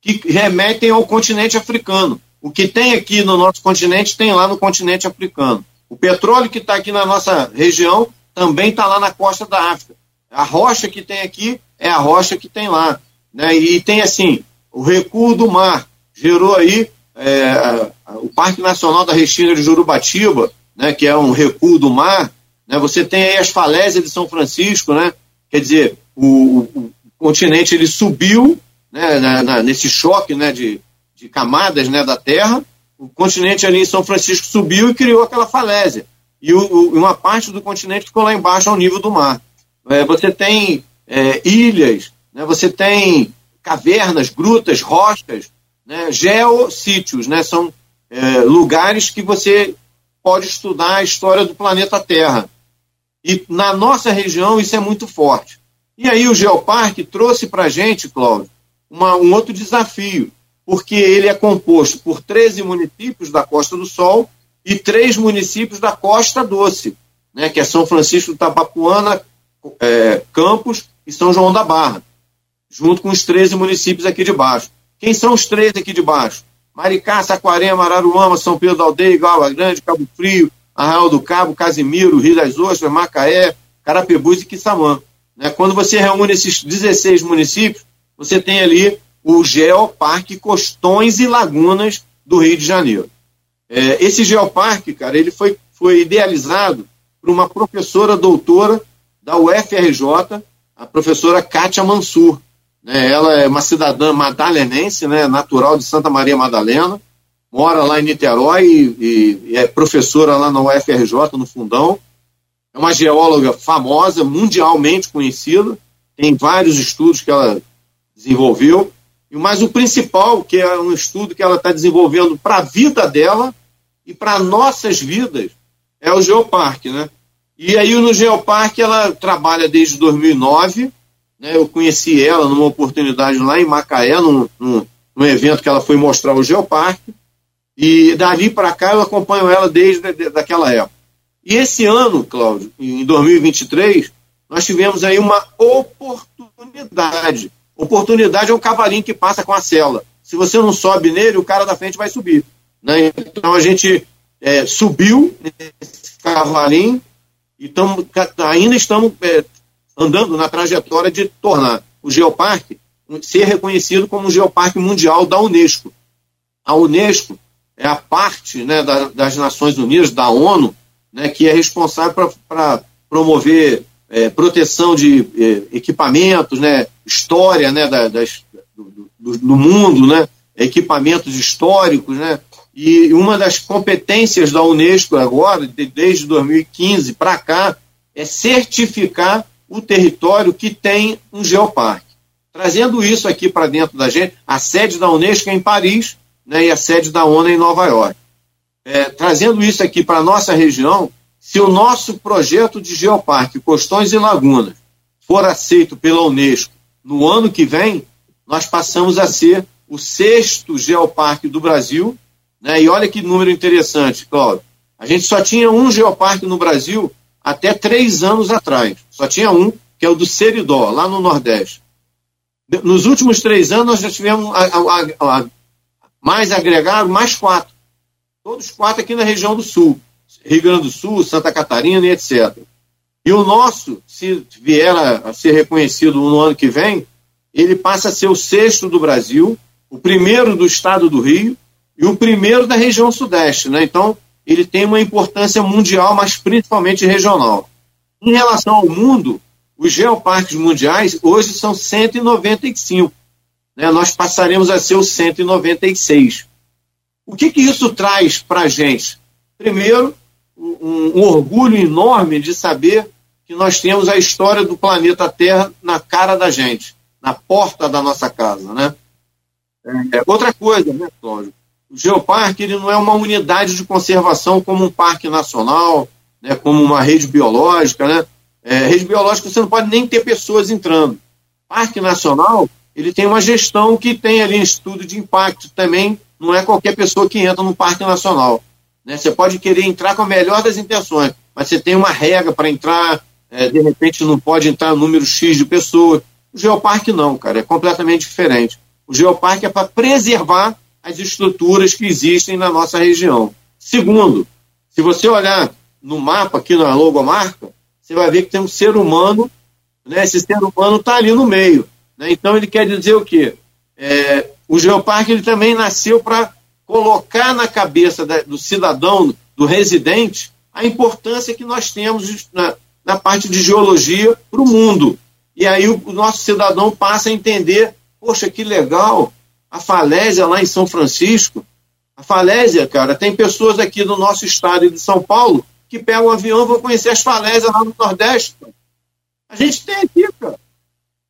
C: que remetem ao continente africano. O que tem aqui no nosso continente tem lá no continente africano. O petróleo que está aqui na nossa região também está lá na costa da África. A rocha que tem aqui é a rocha que tem lá. Né? E tem assim, o recuo do mar gerou aí é, o Parque Nacional da Restinga de Jurubatiba, né, que é um recuo do mar. Né? Você tem aí as falésias de São Francisco, né? quer dizer, o, o, continente ele subiu né, na, na, nesse choque né, de, de camadas né, da Terra, o continente ali em São Francisco subiu e criou aquela falésia. E o, o, uma parte do continente ficou lá embaixo ao nível do mar. É, você tem é, ilhas, né, você tem cavernas, grutas, rochas, né, geossítios, né, são é, lugares que você pode estudar a história do planeta Terra. E na nossa região isso é muito forte. E aí o Geoparque trouxe para a gente, Cláudio, uma, um outro desafio, porque ele é composto por 13 municípios da Costa do Sol e três municípios da Costa Doce, né, que é São Francisco do Tabapuana, é, Campos e São João da Barra, junto com os 13 municípios aqui de baixo. Quem são os 13 aqui de baixo? Maricá, Saquarema, Araruama, São Pedro da Aldeia, Iguala Grande, Cabo Frio, Arraial do Cabo, Casimiro, Rio das Ostras, Macaé, Carapebus e Quissamã. Né? Quando você reúne esses 16 municípios, você tem ali o Geoparque Costões e Lagunas do Rio de Janeiro. É, esse geoparque, cara, ele foi, foi idealizado por uma professora doutora da UFRJ, a professora Kátia Mansur. Né? Ela é uma cidadã madalenense, né? natural de Santa Maria Madalena, mora lá em Niterói e, e é professora lá na UFRJ, no Fundão. É uma geóloga famosa, mundialmente conhecida, tem vários estudos que ela desenvolveu. Mas o principal, que é um estudo que ela está desenvolvendo para a vida dela e para nossas vidas, é o Geoparque, né? E aí no Geoparque ela trabalha desde 2009, né? Eu conheci ela numa oportunidade lá em Macaé, num, num, num evento que ela foi mostrar o Geoparque, e dali para cá eu acompanho ela desde de, daquela época. E esse ano, Cláudio, em 2023, nós tivemos aí uma oportunidade Oportunidade é um cavalinho que passa com a cela. Se você não sobe nele, o cara da frente vai subir. Né? Então a gente é, subiu nesse cavalinho e tamo, ainda estamos é, andando na trajetória de tornar o Geoparque ser reconhecido como um Geoparque Mundial da Unesco. A Unesco é a parte né, da, das Nações Unidas, da ONU, né, que é responsável para promover é, proteção de é, equipamentos, né, história né, da, das, do, do, do, mundo, né, equipamentos históricos, né, e uma das competências da Unesco agora, de, desde 2015 para cá, é certificar o território que tem um geoparque. Trazendo isso aqui para dentro da gente, a sede da Unesco é em Paris né, e a sede da ONU em Nova York. É, trazendo isso aqui para a nossa região, se o nosso projeto de geoparque Costões e Lagunas for aceito pela Unesco no ano que vem, nós passamos a ser o sexto geoparque do Brasil. Né? E olha que número interessante, Cláudio. A gente só tinha um geoparque no Brasil até três anos atrás. Só tinha um, que é o do Seridó, lá no Nordeste. Nos últimos três anos, nós já tivemos a, a, a, mais agregado, mais quatro. Todos quatro aqui na região do Sul. Rio Grande do Sul, Santa Catarina e etc. E o nosso, se vier a, ser reconhecido no ano que vem, ele passa a ser o sexto do Brasil, o primeiro do estado do Rio e o primeiro da região sudeste. Né? Então, ele tem uma importância mundial, mas principalmente regional. Em relação ao mundo, os geoparques mundiais hoje são 195. Né? Nós passaremos a ser os 196. O que, que isso traz para a gente? Primeiro, um, um orgulho enorme de saber que nós temos a história do planeta Terra na cara da gente, na porta da nossa casa, né? É, outra coisa, né, Cláudio? O Geoparque ele não é uma unidade de conservação como um parque nacional, né, como uma rede biológica, né? É, rede biológica você não pode nem ter pessoas entrando. Parque nacional ele tem uma gestão que tem ali estudo de impacto também. Não é qualquer pessoa que entra no parque nacional. Né? Você pode querer entrar com a melhor das intenções, mas você tem uma regra para entrar, é, de repente não pode entrar um número X de pessoas. O Geoparque não, cara, é completamente diferente. O Geoparque é para preservar as estruturas que existem na nossa região. Segundo, se você olhar no mapa aqui na logomarca, você vai ver que tem um ser humano, né? Esse ser humano está ali no meio. Né? Então ele quer dizer o quê? É, o Geoparque ele também nasceu para colocar na cabeça da, do cidadão, do residente, a importância que nós temos na, na parte de geologia para o mundo. E aí o, o, nosso cidadão passa a entender, poxa, que legal, A falésia lá em São Francisco, a falésia, cara, tem pessoas aqui do nosso estado e de São Paulo que pegam um avião e vão conhecer as falésias lá no Nordeste. A gente tem aqui, cara.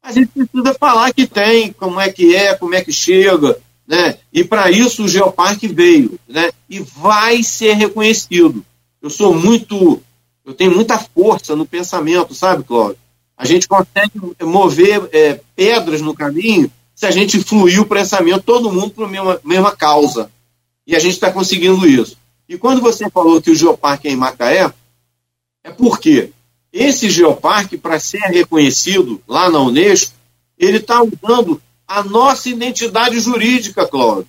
C: A gente precisa falar que tem, como é que é, como é que chega, né? E para isso o Geoparque veio, né? E vai ser reconhecido. Eu sou muito, eu tenho muita força no pensamento, sabe, Cláudio? A gente consegue mover é, pedras no caminho se a gente fluir o pensamento, todo mundo para a mesma, mesma causa. E a gente está conseguindo isso. E quando você falou que o Geoparque é em Macaé, é porque esse Geoparque, para ser reconhecido lá na Unesco, ele está usando a nossa identidade jurídica, Cláudio,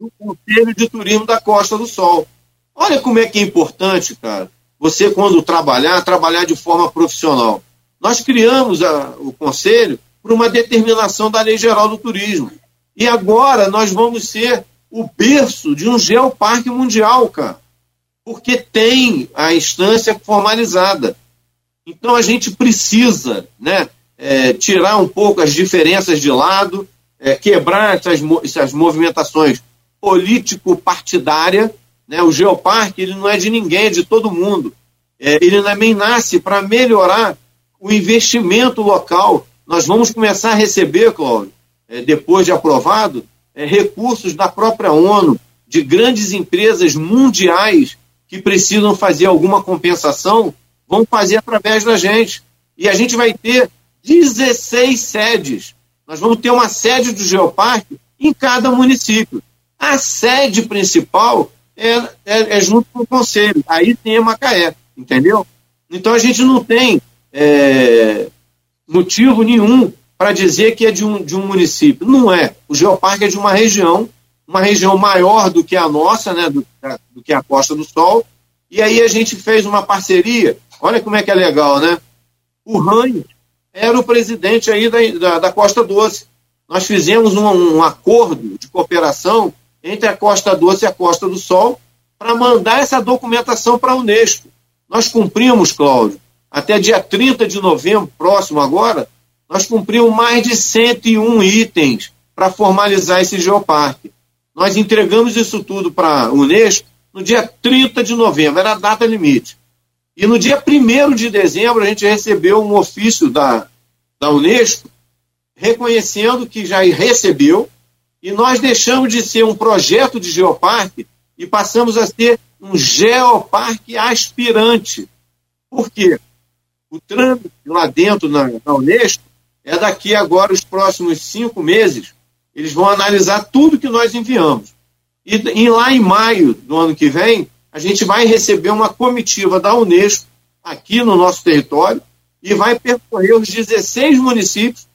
C: do Conselho de Turismo da Costa do Sol. Olha como é que é importante, cara, você, quando trabalhar, trabalhar de forma profissional. Nós criamos a, o Conselho por uma determinação da Lei Geral do Turismo. E agora nós vamos ser o berço de um geoparque mundial, cara. Porque tem a instância formalizada. Então a gente precisa né, é, tirar um pouco as diferenças de lado, é, quebrar essas, essas movimentações político-partidária. Né? O Geoparque ele não é de ninguém, é de todo mundo. É, ele também nasce para melhorar o investimento local. Nós vamos começar a receber, Cláudio, é, depois de aprovado, é, recursos da própria ONU, de grandes empresas mundiais que precisam fazer alguma compensação, vão fazer através da gente. E a gente vai ter 16 sedes. Nós vamos ter uma sede do Geoparque em cada município. A sede principal é, é, é junto com o conselho. Aí tem Macaé, entendeu? Então a gente não tem é, motivo nenhum para dizer que é de um, de um município. Não é. O Geoparque é de uma região, uma região maior do que a nossa, né, do, do que a Costa do Sol. E aí a gente fez uma parceria. Olha como é que é legal, né? O Ranho era o presidente aí da, da, da Costa Doce. Nós fizemos um, um, acordo de cooperação entre a Costa Doce e a Costa do Sol para mandar essa documentação para a Unesco. Nós cumprimos, Cláudio, até dia 30 de novembro, próximo agora, nós cumprimos mais de 101 itens para formalizar esse geoparque. Nós entregamos isso tudo para a Unesco no dia 30 de novembro, era a data limite. E no dia 1 de dezembro, a gente recebeu um ofício da, da Unesco reconhecendo que já recebeu, e nós deixamos de ser um projeto de geoparque e passamos a ser um geoparque aspirante. Por quê? O trâmite lá dentro na, na Unesco é daqui agora, os próximos cinco meses, eles vão analisar tudo que nós enviamos. E, e lá em maio do ano que vem, a gente vai receber uma comitiva da Unesco aqui no nosso território e vai percorrer os 16 municípios,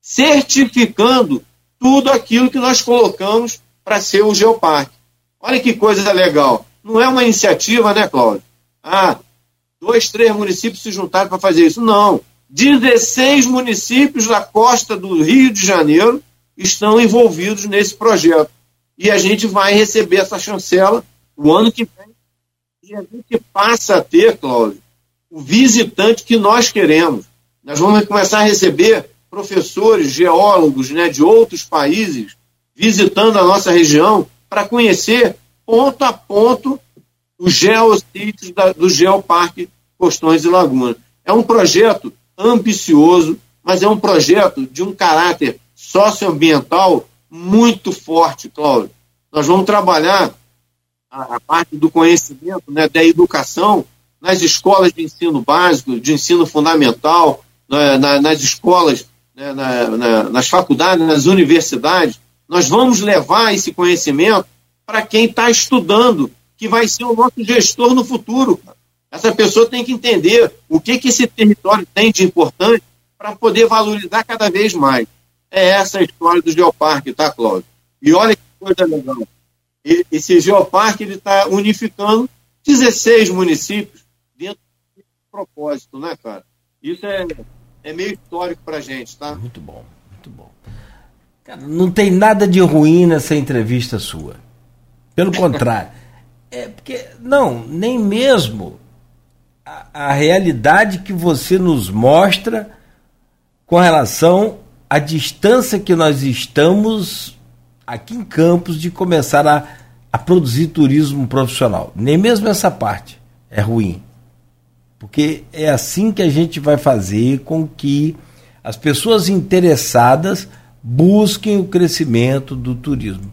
C: certificando tudo aquilo que nós colocamos para ser o Geoparque. Olha que coisa legal. Não é uma iniciativa, né, Cláudio? Ah, dois, três municípios se juntaram para fazer isso. Não. 16 municípios da costa do Rio de Janeiro estão envolvidos nesse projeto. E a gente vai receber essa chancela o ano que vem. E a gente passa a ter, Cláudio, o visitante que nós queremos. Nós vamos começar a receber professores, geólogos né, de outros países visitando a nossa região para conhecer ponto a ponto os geossítios do Geoparque Costões e Lagoas. É um projeto ambicioso, mas é um projeto de um caráter socioambiental muito forte, Cláudio. Nós vamos trabalhar a, a parte do conhecimento, né, da educação, nas escolas de ensino básico, de ensino fundamental, na, na, nas escolas, né, na, nas faculdades, nas universidades. Nós vamos levar esse conhecimento para quem está estudando, que vai ser o nosso gestor no futuro. Essa pessoa tem que entender o que, que esse território tem de importante para poder valorizar cada vez mais. É essa a história do Geoparque, tá, Cláudio? E olha que coisa legal. Esse Geoparque está unificando 16 municípios dentro do propósito, né, cara? Isso é, é meio histórico para a gente, tá?
B: Muito bom, muito bom. Cara, não tem nada de ruim nessa entrevista sua. Pelo contrário. É porque, não, nem mesmo a, a realidade que você nos mostra com relação à distância que nós estamos aqui em Campos de começar a, a produzir turismo profissional. Nem mesmo essa parte é ruim. Porque é assim que a gente vai fazer com que as pessoas interessadas busquem o crescimento do turismo.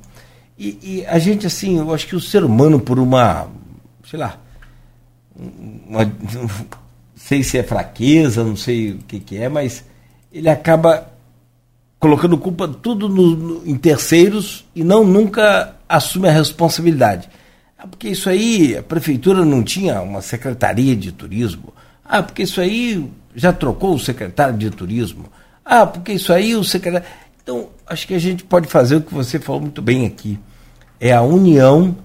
B: E, e, a gente, assim, eu acho que o ser humano, por uma, sei lá, uma, não sei se é fraqueza, não sei o que, que é, mas ele acaba colocando culpa tudo no, no, em terceiros e não nunca assume a responsabilidade. Ah, porque isso aí, a prefeitura não tinha uma secretaria de turismo. Ah, porque isso aí já trocou o secretário de turismo. Ah, porque isso aí o secretário. Então, acho que a gente pode fazer o que você falou muito bem aqui. É a união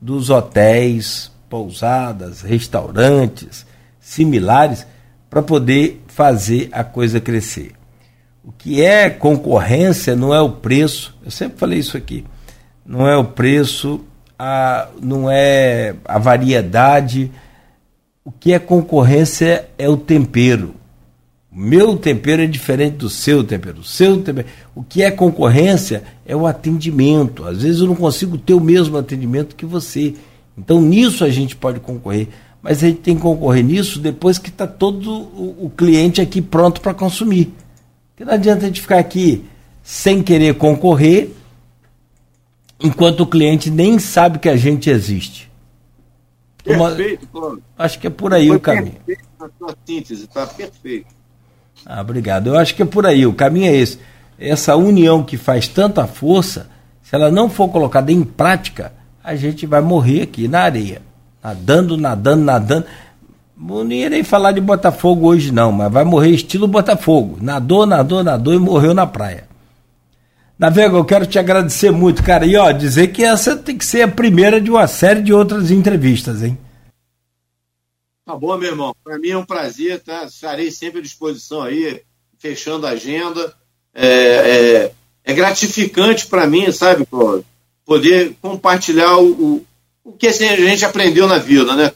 B: dos hotéis, pousadas, restaurantes similares para poder fazer a coisa crescer. O que é concorrência não é o preço, eu sempre falei isso aqui, não é o preço, a, não é a variedade. O que é concorrência é o tempero. O meu tempero é diferente do seu tempero. O seu tempero. O que é concorrência é o atendimento. Às vezes eu não consigo ter o mesmo atendimento que você. Então nisso a gente pode concorrer. Mas a gente tem que concorrer nisso depois que está todo o, o cliente aqui pronto para consumir. Porque não adianta a gente ficar aqui sem querer concorrer enquanto o cliente nem sabe que a gente existe.
C: Perfeito, Cláudio.
B: Acho que é por aí Foi o caminho.
C: Perfeito na sua síntese, está perfeito.
B: Ah, obrigado. Eu acho que é por aí, o caminho é esse. Essa união que faz tanta força, se ela não for colocada em prática, a gente vai morrer aqui na areia. Nadando, nadando, nadando. Não ia nem falar de Botafogo hoje, não, mas vai morrer estilo Botafogo. Nadou, nadou, nadou e morreu na praia. Navega, eu quero te agradecer muito, cara. E ó, dizer que essa tem que ser a primeira de uma série de outras entrevistas, hein?
C: Tá bom, meu irmão. Para mim é um prazer, tá? Estarei sempre à disposição aí, fechando a agenda. É, é, é gratificante para mim, sabe, Cláudio? Poder compartilhar o, o, o que assim, a gente aprendeu na vida, né,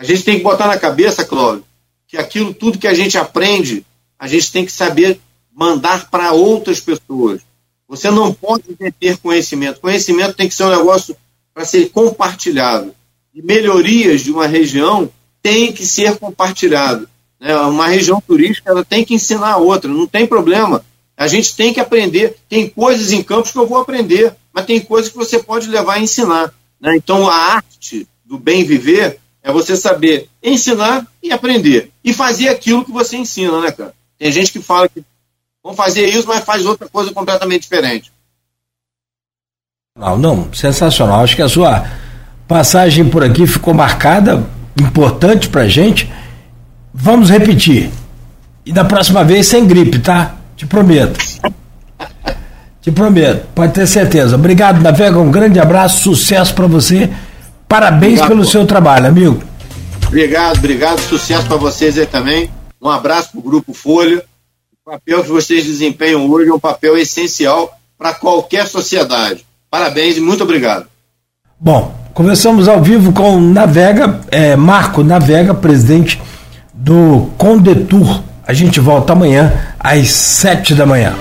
C: A gente tem que botar na cabeça, Cláudio, que aquilo tudo que a gente aprende, a gente tem que saber mandar para outras pessoas. Você não pode ter conhecimento. Conhecimento tem que ser um negócio para ser compartilhado. E melhorias de uma região tem que ser compartilhado. Né? Uma região turística ela tem que ensinar a outra, não tem problema. A gente tem que aprender. Tem coisas em campos que eu vou aprender, mas tem coisas que você pode levar a ensinar. Né? Então, a arte do bem viver é você saber ensinar e aprender. E fazer aquilo que você ensina, né, cara? Tem gente que fala que vão fazer isso, mas faz outra coisa completamente diferente.
B: Não, não, sensacional. Acho que a sua passagem por aqui ficou marcada, importante pra gente. Vamos repetir. E da próxima vez sem gripe, tá? Te prometo. Te prometo, pode ter certeza. Obrigado, Navega. Um grande abraço, sucesso para você. Parabéns obrigado, pelo pô. seu trabalho, amigo.
C: Obrigado, obrigado. Sucesso para vocês aí também. Um abraço para o Grupo Folha papel que vocês desempenham hoje é um papel essencial para qualquer sociedade. Parabéns e muito obrigado.
B: Bom, começamos ao vivo com Navega, é, Marco Navega, presidente do Condetur. A gente volta amanhã às sete da manhã.